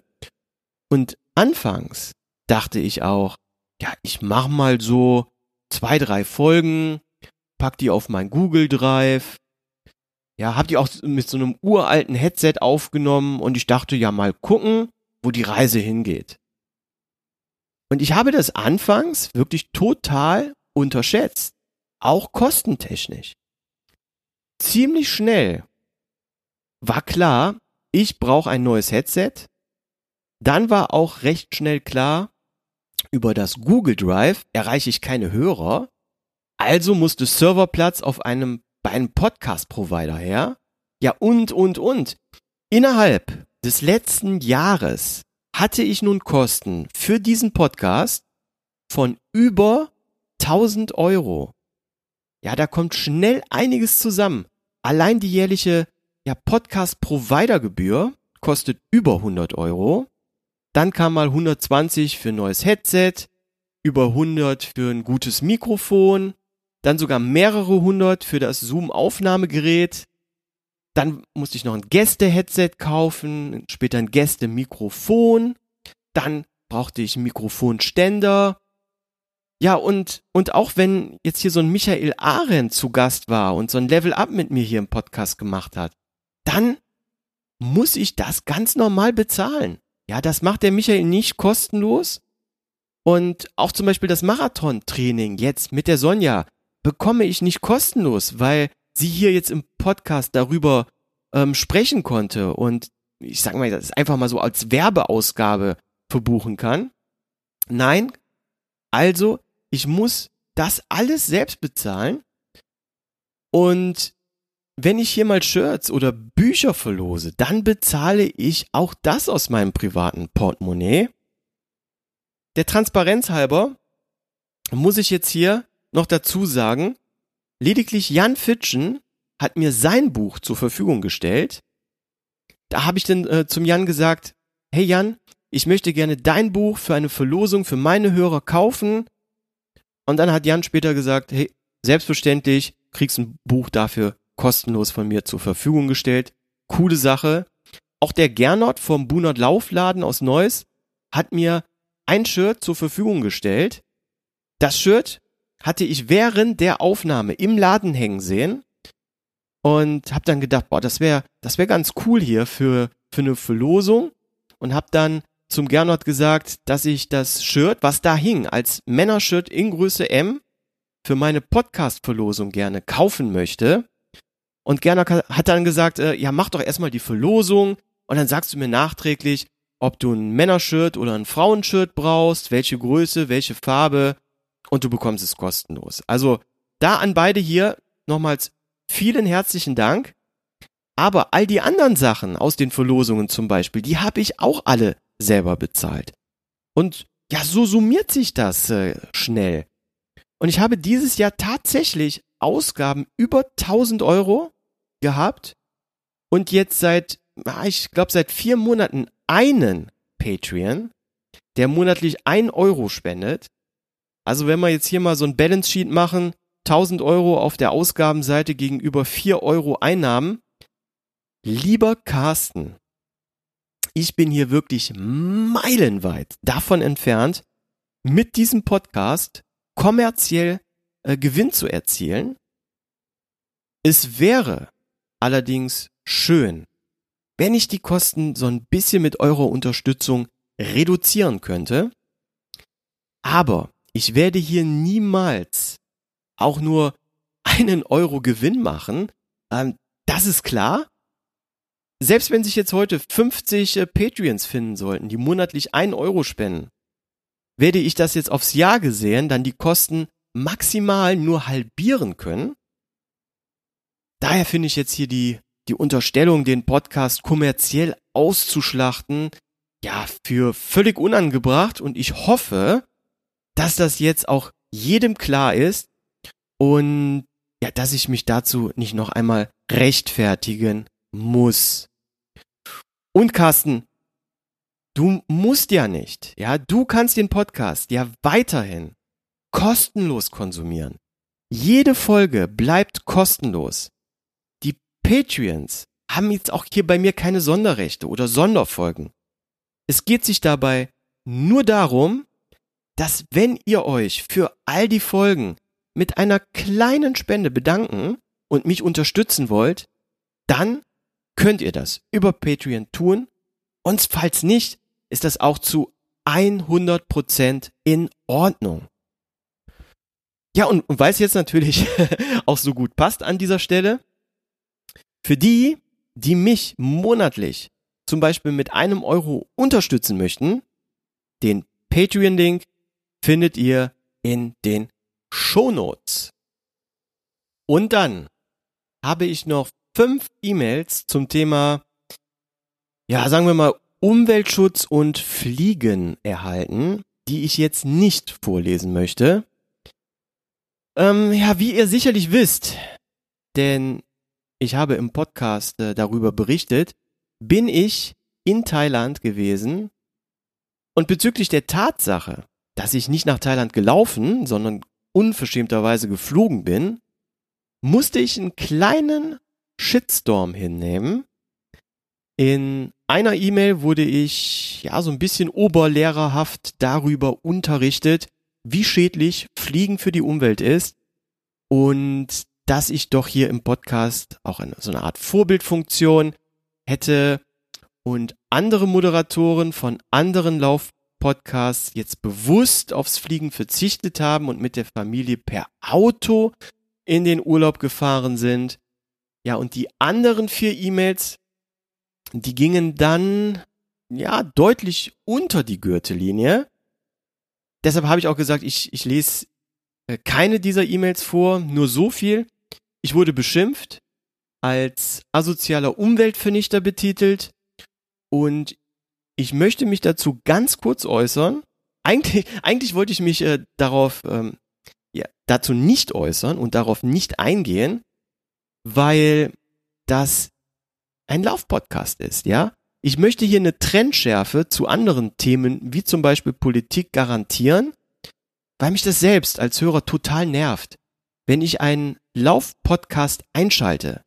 Speaker 1: Und anfangs dachte ich auch, ja, ich mach mal so zwei, drei Folgen, pack die auf mein Google Drive. Ja, hab die auch mit so einem uralten Headset aufgenommen und ich dachte ja mal gucken, wo die Reise hingeht. Und ich habe das anfangs wirklich total unterschätzt, auch kostentechnisch. Ziemlich schnell war klar, ich brauche ein neues Headset. Dann war auch recht schnell klar, über das Google Drive erreiche ich keine Hörer. Also musste Serverplatz auf einem, bei einem Podcast-Provider her. Ja, und, und, und. Innerhalb des letzten Jahres hatte ich nun Kosten für diesen Podcast von über 1000 Euro. Ja, da kommt schnell einiges zusammen. Allein die jährliche ja, Podcast-Provider-Gebühr kostet über 100 Euro. Dann kam mal 120 für ein neues Headset, über 100 für ein gutes Mikrofon, dann sogar mehrere hundert für das Zoom-Aufnahmegerät. Dann musste ich noch ein Gäste-Headset kaufen, später ein Gäste-Mikrofon. Dann brauchte ich Mikrofonständer. Ja, und, und auch wenn jetzt hier so ein Michael Arendt zu Gast war und so ein Level Up mit mir hier im Podcast gemacht hat, dann muss ich das ganz normal bezahlen. Ja, das macht der Michael nicht kostenlos. Und auch zum Beispiel das Marathon-Training jetzt mit der Sonja bekomme ich nicht kostenlos, weil sie hier jetzt im Podcast darüber ähm, sprechen konnte und ich sag mal, das einfach mal so als Werbeausgabe verbuchen kann. Nein, also ich muss das alles selbst bezahlen und wenn ich hier mal Shirts oder Bücher verlose, dann bezahle ich auch das aus meinem privaten Portemonnaie. Der Transparenz halber muss ich jetzt hier noch dazu sagen, lediglich Jan Fitschen hat mir sein Buch zur Verfügung gestellt. Da habe ich dann äh, zum Jan gesagt, hey Jan, ich möchte gerne dein Buch für eine Verlosung für meine Hörer kaufen. Und dann hat Jan später gesagt, hey, selbstverständlich kriegst ein Buch dafür kostenlos von mir zur Verfügung gestellt. Coole Sache. Auch der Gernot vom Bunert Laufladen aus Neuss hat mir ein Shirt zur Verfügung gestellt. Das Shirt hatte ich während der Aufnahme im Laden hängen sehen und habe dann gedacht, boah, das wäre das wäre ganz cool hier für für eine Verlosung und habe dann zum Gernot gesagt, dass ich das Shirt, was da hing, als Männershirt in Größe M für meine Podcast-Verlosung gerne kaufen möchte. Und Gerner hat dann gesagt, äh, ja, mach doch erstmal die Verlosung und dann sagst du mir nachträglich, ob du ein Männershirt oder ein Frauenshirt brauchst, welche Größe, welche Farbe und du bekommst es kostenlos. Also da an beide hier nochmals vielen herzlichen Dank. Aber all die anderen Sachen aus den Verlosungen zum Beispiel, die habe ich auch alle selber bezahlt. Und ja, so summiert sich das äh, schnell. Und ich habe dieses Jahr tatsächlich Ausgaben über 1000 Euro gehabt und jetzt seit, ah, ich glaube, seit vier Monaten einen Patreon, der monatlich ein Euro spendet. Also wenn wir jetzt hier mal so ein Balance Sheet machen, 1000 Euro auf der Ausgabenseite gegenüber 4 Euro Einnahmen. Lieber Carsten, ich bin hier wirklich meilenweit davon entfernt, mit diesem Podcast kommerziell äh, Gewinn zu erzielen. Es wäre allerdings schön, wenn ich die Kosten so ein bisschen mit eurer Unterstützung reduzieren könnte. Aber ich werde hier niemals auch nur einen Euro Gewinn machen. Ähm, das ist klar. Selbst wenn sich jetzt heute 50 äh, Patreons finden sollten, die monatlich einen Euro spenden, werde ich das jetzt aufs Jahr gesehen dann die Kosten maximal nur halbieren können Daher finde ich jetzt hier die, die Unterstellung, den Podcast kommerziell auszuschlachten, ja, für völlig unangebracht und ich hoffe, dass das jetzt auch jedem klar ist und ja, dass ich mich dazu nicht noch einmal rechtfertigen muss. Und Carsten, du musst ja nicht, ja, du kannst den Podcast ja weiterhin kostenlos konsumieren. Jede Folge bleibt kostenlos. Patreons haben jetzt auch hier bei mir keine Sonderrechte oder Sonderfolgen. Es geht sich dabei nur darum, dass wenn ihr euch für all die Folgen mit einer kleinen Spende bedanken und mich unterstützen wollt, dann könnt ihr das über Patreon tun. Und falls nicht, ist das auch zu 100% in Ordnung. Ja, und, und weil es jetzt natürlich auch so gut passt an dieser Stelle, für die, die mich monatlich zum Beispiel mit einem Euro unterstützen möchten, den Patreon-Link findet ihr in den Shownotes. Und dann habe ich noch fünf E-Mails zum Thema, ja, sagen wir mal, Umweltschutz und Fliegen erhalten, die ich jetzt nicht vorlesen möchte. Ähm, ja, wie ihr sicherlich wisst, denn ich habe im Podcast äh, darüber berichtet, bin ich in Thailand gewesen und bezüglich der Tatsache, dass ich nicht nach Thailand gelaufen, sondern unverschämterweise geflogen bin, musste ich einen kleinen Shitstorm hinnehmen. In einer E-Mail wurde ich ja so ein bisschen oberlehrerhaft darüber unterrichtet, wie schädlich Fliegen für die Umwelt ist und dass ich doch hier im Podcast auch eine, so eine Art Vorbildfunktion hätte und andere Moderatoren von anderen Laufpodcasts jetzt bewusst aufs Fliegen verzichtet haben und mit der Familie per Auto in den Urlaub gefahren sind. Ja, und die anderen vier E-Mails, die gingen dann ja deutlich unter die Gürtellinie. Deshalb habe ich auch gesagt, ich, ich lese äh, keine dieser E-Mails vor, nur so viel. Ich wurde beschimpft, als asozialer Umweltvernichter betitelt und ich möchte mich dazu ganz kurz äußern. Eigentlich, eigentlich wollte ich mich äh, darauf, ähm, ja, dazu nicht äußern und darauf nicht eingehen, weil das ein Laufpodcast ist, ja. Ich möchte hier eine Trendschärfe zu anderen Themen, wie zum Beispiel Politik, garantieren, weil mich das selbst als Hörer total nervt. Wenn ich einen Laufpodcast einschalte,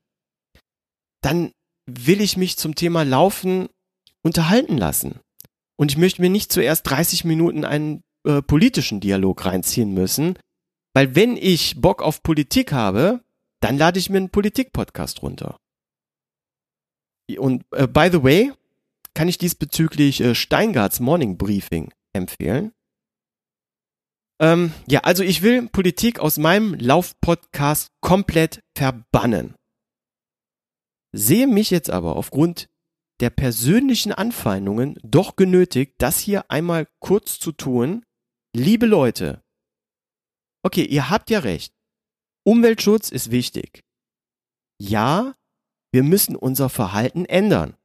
Speaker 1: dann will ich mich zum Thema Laufen unterhalten lassen. Und ich möchte mir nicht zuerst 30 Minuten einen äh, politischen Dialog reinziehen müssen, weil wenn ich Bock auf Politik habe, dann lade ich mir einen Politik-Podcast runter. Und äh, by the way, kann ich diesbezüglich äh, Steingarts Morning Briefing empfehlen. Ähm, ja, also ich will Politik aus meinem Laufpodcast komplett verbannen. Sehe mich jetzt aber aufgrund der persönlichen Anfeindungen doch genötigt, das hier einmal kurz zu tun. Liebe Leute, okay, ihr habt ja recht. Umweltschutz ist wichtig. Ja, wir müssen unser Verhalten ändern.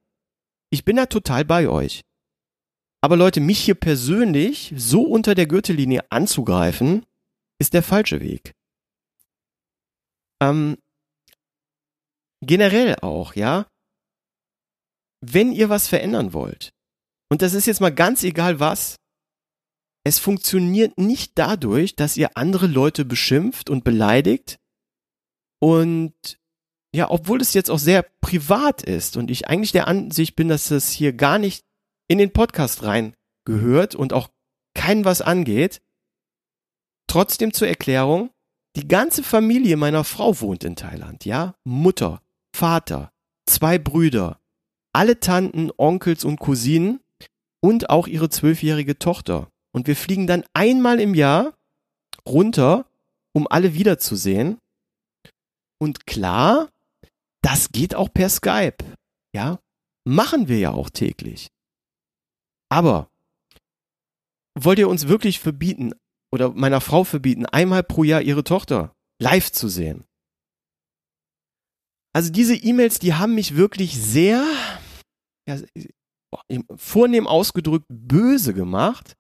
Speaker 1: Ich bin da total bei euch. Aber Leute, mich hier persönlich so unter der Gürtellinie anzugreifen, ist der falsche Weg. Ähm, generell auch, ja. Wenn ihr was verändern wollt, und das ist jetzt mal ganz egal was, es funktioniert nicht dadurch, dass ihr andere Leute beschimpft und beleidigt und ja, obwohl es jetzt auch sehr privat ist und ich eigentlich der Ansicht bin, dass es hier gar nicht in den Podcast rein gehört und auch kein was angeht. Trotzdem zur Erklärung, die ganze Familie meiner Frau wohnt in Thailand, ja? Mutter, Vater, zwei Brüder, alle Tanten, Onkels und Cousinen und auch ihre zwölfjährige Tochter. Und wir fliegen dann einmal im Jahr runter, um alle wiederzusehen. Und klar, das geht auch per Skype. Ja, machen wir ja auch täglich. Aber wollt ihr uns wirklich verbieten oder meiner Frau verbieten, einmal pro Jahr ihre Tochter live zu sehen? Also diese E-Mails, die haben mich wirklich sehr ja, vornehm ausgedrückt böse gemacht.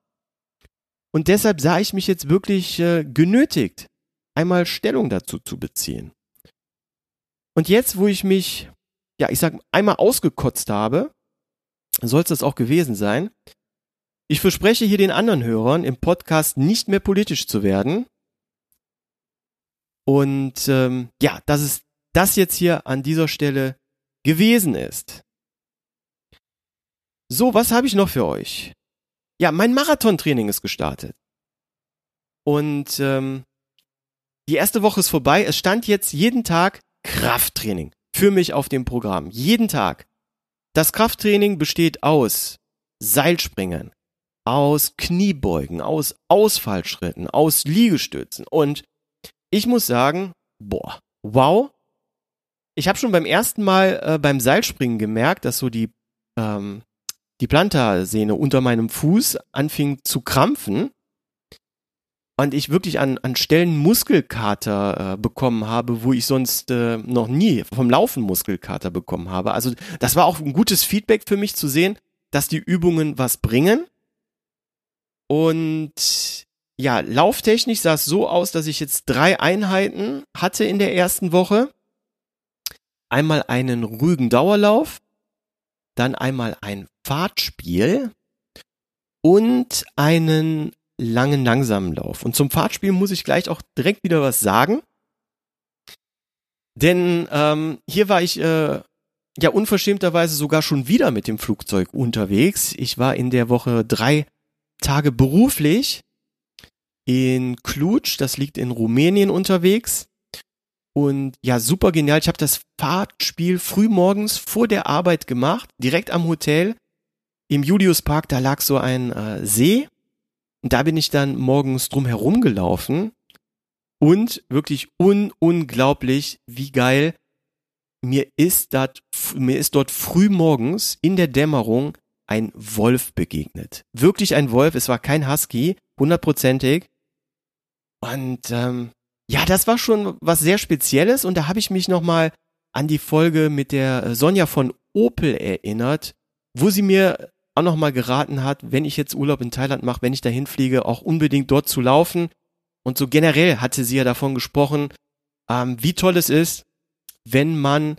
Speaker 1: Und deshalb sah ich mich jetzt wirklich äh, genötigt, einmal Stellung dazu zu beziehen. Und jetzt, wo ich mich, ja, ich sag, einmal ausgekotzt habe, soll es das auch gewesen sein. Ich verspreche hier den anderen Hörern im Podcast nicht mehr politisch zu werden. Und ähm, ja, das ist das jetzt hier an dieser Stelle gewesen ist. So, was habe ich noch für euch? Ja, mein Marathontraining ist gestartet. Und ähm, die erste Woche ist vorbei. Es stand jetzt jeden Tag Krafttraining für mich auf dem Programm. Jeden Tag. Das Krafttraining besteht aus Seilspringen, aus Kniebeugen, aus Ausfallschritten, aus Liegestützen. Und ich muss sagen, boah, wow. Ich habe schon beim ersten Mal äh, beim Seilspringen gemerkt, dass so die, ähm, die Plantarsehne unter meinem Fuß anfing zu krampfen und ich wirklich an, an Stellen Muskelkater äh, bekommen habe, wo ich sonst äh, noch nie vom Laufen Muskelkater bekommen habe. Also das war auch ein gutes Feedback für mich zu sehen, dass die Übungen was bringen. Und ja, lauftechnisch sah es so aus, dass ich jetzt drei Einheiten hatte in der ersten Woche. Einmal einen ruhigen Dauerlauf, dann einmal ein Fahrtspiel und einen langen, langsamen Lauf. Und zum Fahrtspiel muss ich gleich auch direkt wieder was sagen. Denn ähm, hier war ich äh, ja unverschämterweise sogar schon wieder mit dem Flugzeug unterwegs. Ich war in der Woche drei Tage beruflich in Cluj, das liegt in Rumänien unterwegs. Und ja, super genial. Ich habe das Fahrtspiel früh morgens vor der Arbeit gemacht, direkt am Hotel. Im Julius Park, da lag so ein äh, See und da bin ich dann morgens drum herum gelaufen und wirklich un unglaublich, wie geil. Mir ist, dat, mir ist dort früh morgens in der Dämmerung ein Wolf begegnet. Wirklich ein Wolf, es war kein Husky, hundertprozentig. Und ähm, ja, das war schon was sehr Spezielles und da habe ich mich nochmal an die Folge mit der Sonja von Opel erinnert, wo sie mir auch nochmal geraten hat, wenn ich jetzt Urlaub in Thailand mache, wenn ich dahin fliege, auch unbedingt dort zu laufen. Und so generell hatte sie ja davon gesprochen, ähm, wie toll es ist, wenn man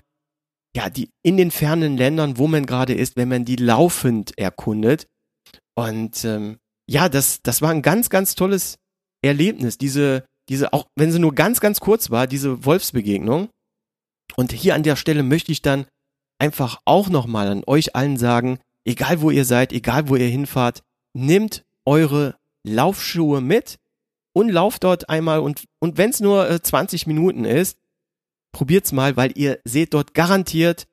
Speaker 1: ja die in den fernen Ländern, wo man gerade ist, wenn man die laufend erkundet. Und ähm, ja, das das war ein ganz ganz tolles Erlebnis. Diese diese auch wenn sie nur ganz ganz kurz war, diese Wolfsbegegnung. Und hier an der Stelle möchte ich dann einfach auch nochmal an euch allen sagen, egal wo ihr seid, egal wo ihr hinfahrt, nehmt eure Laufschuhe mit und lauft dort einmal und, und wenn es nur äh, 20 Minuten ist, probiert's mal, weil ihr seht dort garantiert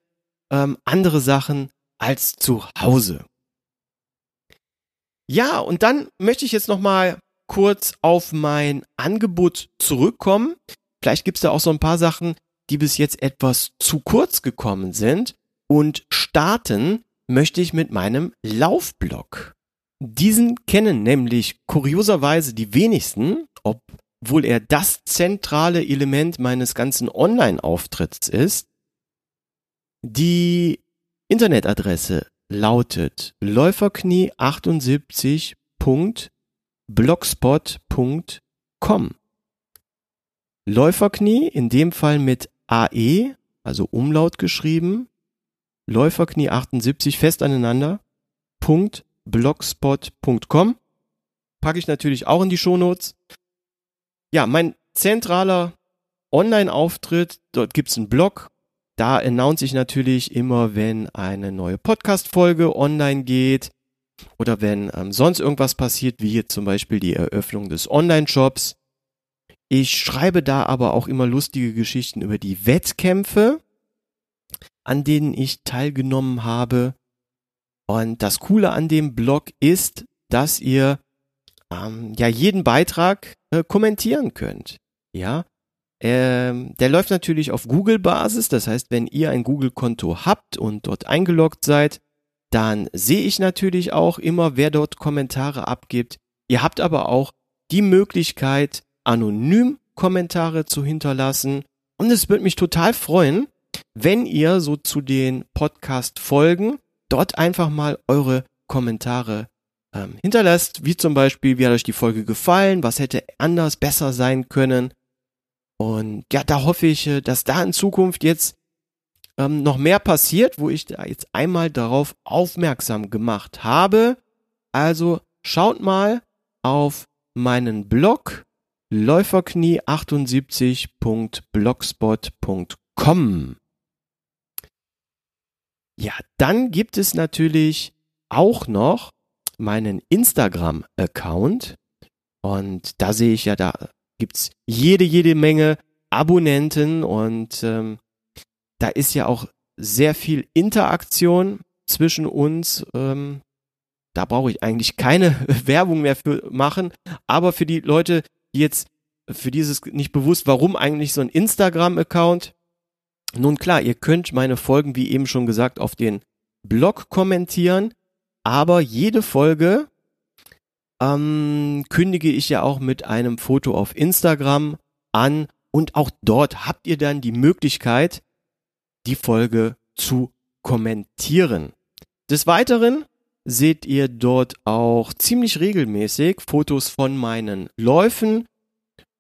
Speaker 1: ähm, andere Sachen als zu Hause. Ja, und dann möchte ich jetzt noch mal kurz auf mein Angebot zurückkommen. Vielleicht gibt's da auch so ein paar Sachen, die bis jetzt etwas zu kurz gekommen sind und starten möchte ich mit meinem Laufblog. Diesen kennen nämlich kurioserweise die wenigsten, obwohl er das zentrale Element meines ganzen Online-Auftritts ist. Die Internetadresse lautet läuferknie78.blogspot.com. Läuferknie in dem Fall mit AE, also Umlaut geschrieben, Läuferknie 78 fest aneinander. .blogspot.com packe ich natürlich auch in die Shownotes. Ja, mein zentraler Online-Auftritt, dort gibt's einen Blog. Da announce ich natürlich immer, wenn eine neue Podcast-Folge online geht oder wenn ähm, sonst irgendwas passiert, wie jetzt zum Beispiel die Eröffnung des Online-Shops. Ich schreibe da aber auch immer lustige Geschichten über die Wettkämpfe an denen ich teilgenommen habe. Und das Coole an dem Blog ist, dass ihr ähm, ja jeden Beitrag äh, kommentieren könnt. Ja, ähm, der läuft natürlich auf Google-Basis. Das heißt, wenn ihr ein Google-Konto habt und dort eingeloggt seid, dann sehe ich natürlich auch immer, wer dort Kommentare abgibt. Ihr habt aber auch die Möglichkeit, anonym Kommentare zu hinterlassen. Und es würde mich total freuen, wenn ihr so zu den Podcast-Folgen dort einfach mal eure Kommentare ähm, hinterlasst, wie zum Beispiel, wie hat euch die Folge gefallen, was hätte anders, besser sein können. Und ja, da hoffe ich, äh, dass da in Zukunft jetzt ähm, noch mehr passiert, wo ich da jetzt einmal darauf aufmerksam gemacht habe. Also schaut mal auf meinen Blog läuferknie78.blogspot.com Ja, dann gibt es natürlich auch noch meinen Instagram-Account. Und da sehe ich ja, da gibt's jede, jede Menge Abonnenten und ähm, da ist ja auch sehr viel Interaktion zwischen uns. Ähm, da brauche ich eigentlich keine Werbung mehr für machen. Aber für die Leute, die jetzt, für dieses nicht bewusst, warum eigentlich so ein Instagram-Account? Nun klar, ihr könnt meine Folgen, wie eben schon gesagt, auf den Blog kommentieren, aber jede Folge ähm, kündige ich ja auch mit einem Foto auf Instagram an und auch dort habt ihr dann die Möglichkeit, die Folge zu kommentieren. Des Weiteren seht ihr dort auch ziemlich regelmäßig Fotos von meinen Läufen,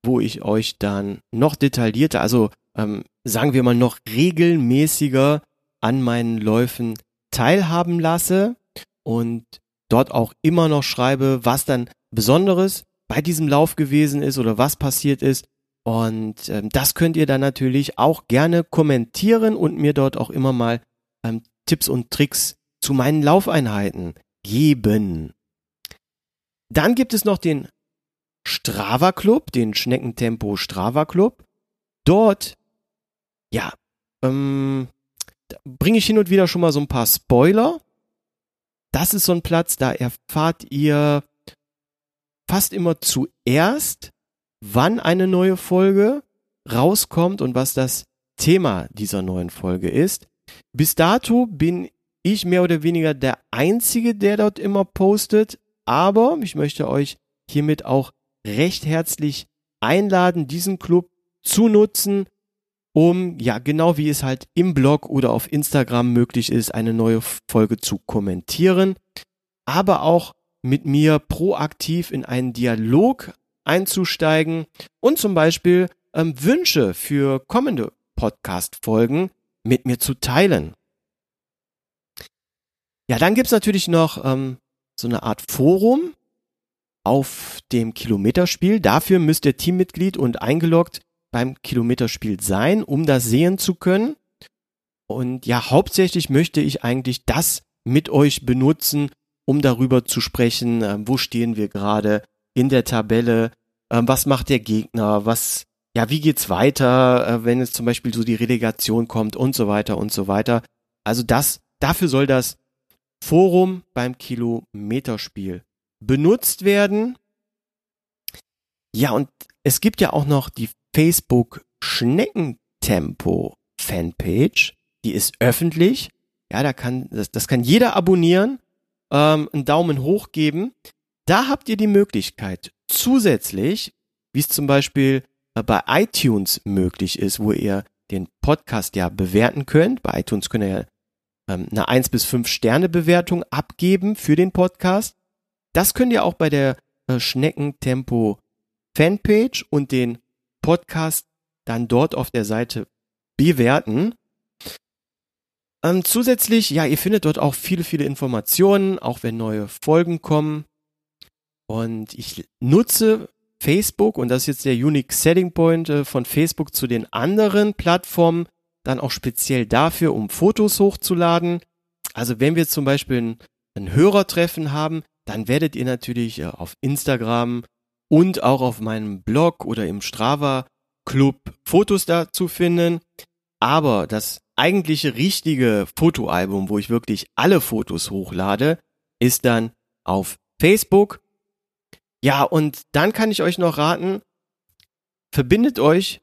Speaker 1: wo ich euch dann noch detaillierter, also ähm, sagen wir mal noch regelmäßiger an meinen Läufen teilhaben lasse und dort auch immer noch schreibe, was dann Besonderes bei diesem Lauf gewesen ist oder was passiert ist. Und ähm, das könnt ihr dann natürlich auch gerne kommentieren und mir dort auch immer mal ähm, Tipps und Tricks zu meinen Laufeinheiten geben. Dann gibt es noch den Strava Club, den Schneckentempo Strava Club. Dort, ja, ähm, bringe ich hin und wieder schon mal so ein paar Spoiler. Das ist so ein Platz, da erfahrt ihr fast immer zuerst, wann eine neue Folge rauskommt und was das Thema dieser neuen Folge ist. Bis dato bin ich mehr oder weniger der Einzige, der dort immer postet, aber ich möchte euch hiermit auch recht herzlich einladen, diesen Club zu nutzen, um, ja, genau wie es halt im Blog oder auf Instagram möglich ist, eine neue Folge zu kommentieren, aber auch mit mir proaktiv in einen Dialog einzusteigen und zum Beispiel ähm, Wünsche für kommende Podcast-Folgen mit mir zu teilen. Ja, dann gibt's natürlich noch ähm, so eine Art Forum auf dem Kilometerspiel. Dafür müsst ihr Teammitglied und eingeloggt beim Kilometerspiel sein, um das sehen zu können. Und ja, hauptsächlich möchte ich eigentlich das mit euch benutzen, um darüber zu sprechen, äh, wo stehen wir gerade in der Tabelle, äh, was macht der Gegner, was, ja, wie geht's weiter, äh, wenn es zum Beispiel so die Relegation kommt und so weiter und so weiter. Also das, dafür soll das Forum beim Kilometerspiel benutzt werden. Ja, und es gibt ja auch noch die Facebook Schneckentempo Fanpage. Die ist öffentlich. Ja, da kann, das, das kann jeder abonnieren, ähm, einen Daumen hoch geben. Da habt ihr die Möglichkeit, zusätzlich, wie es zum Beispiel äh, bei iTunes möglich ist, wo ihr den Podcast ja bewerten könnt. Bei iTunes könnt ihr ja ähm, eine 1 bis 5 Sterne Bewertung abgeben für den Podcast. Das könnt ihr auch bei der äh, Schneckentempo Fanpage und den Podcast dann dort auf der Seite bewerten. Ähm, zusätzlich, ja, ihr findet dort auch viele, viele Informationen, auch wenn neue Folgen kommen. Und ich nutze Facebook und das ist jetzt der Unique Setting Point äh, von Facebook zu den anderen Plattformen, dann auch speziell dafür, um Fotos hochzuladen. Also wenn wir zum Beispiel ein, ein Hörertreffen haben, dann werdet ihr natürlich äh, auf Instagram und auch auf meinem Blog oder im Strava Club Fotos dazu finden. Aber das eigentliche richtige Fotoalbum, wo ich wirklich alle Fotos hochlade, ist dann auf Facebook. Ja, und dann kann ich euch noch raten, verbindet euch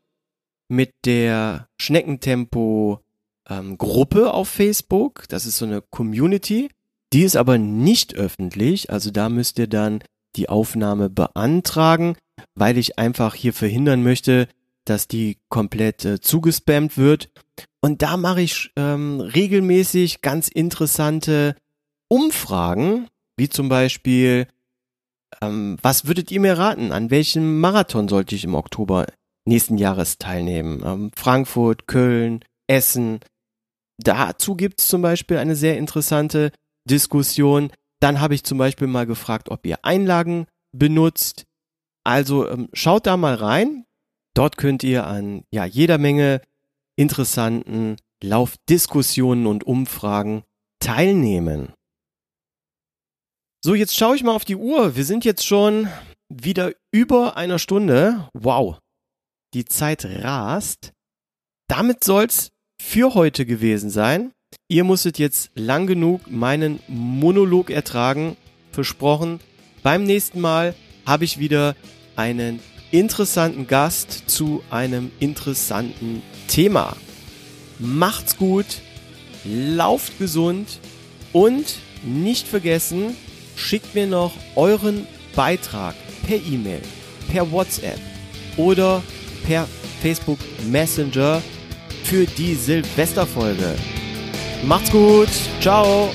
Speaker 1: mit der Schneckentempo ähm, Gruppe auf Facebook. Das ist so eine Community. Die ist aber nicht öffentlich. Also da müsst ihr dann die Aufnahme beantragen, weil ich einfach hier verhindern möchte, dass die komplett äh, zugespammt wird. Und da mache ich ähm, regelmäßig ganz interessante Umfragen, wie zum Beispiel, ähm, was würdet ihr mir raten? An welchem Marathon sollte ich im Oktober nächsten Jahres teilnehmen. Ähm, Frankfurt, Köln, Essen. Dazu gibt es zum Beispiel eine sehr interessante Diskussion. Dann habe ich zum Beispiel mal gefragt, ob ihr Einlagen benutzt. Also ähm, schaut da mal rein. Dort könnt ihr an ja jeder Menge interessanten Laufdiskussionen und Umfragen teilnehmen. So, jetzt schaue ich mal auf die Uhr. Wir sind jetzt schon wieder über einer Stunde. Wow, die Zeit rast. Damit soll's für heute gewesen sein. Ihr musstet jetzt lang genug meinen Monolog ertragen. Versprochen. Beim nächsten Mal habe ich wieder einen interessanten Gast zu einem interessanten Thema. Macht's gut, lauft gesund und nicht vergessen, schickt mir noch euren Beitrag per E-Mail, per WhatsApp oder per Facebook Messenger für die Silvesterfolge. Macht's gut. Ciao.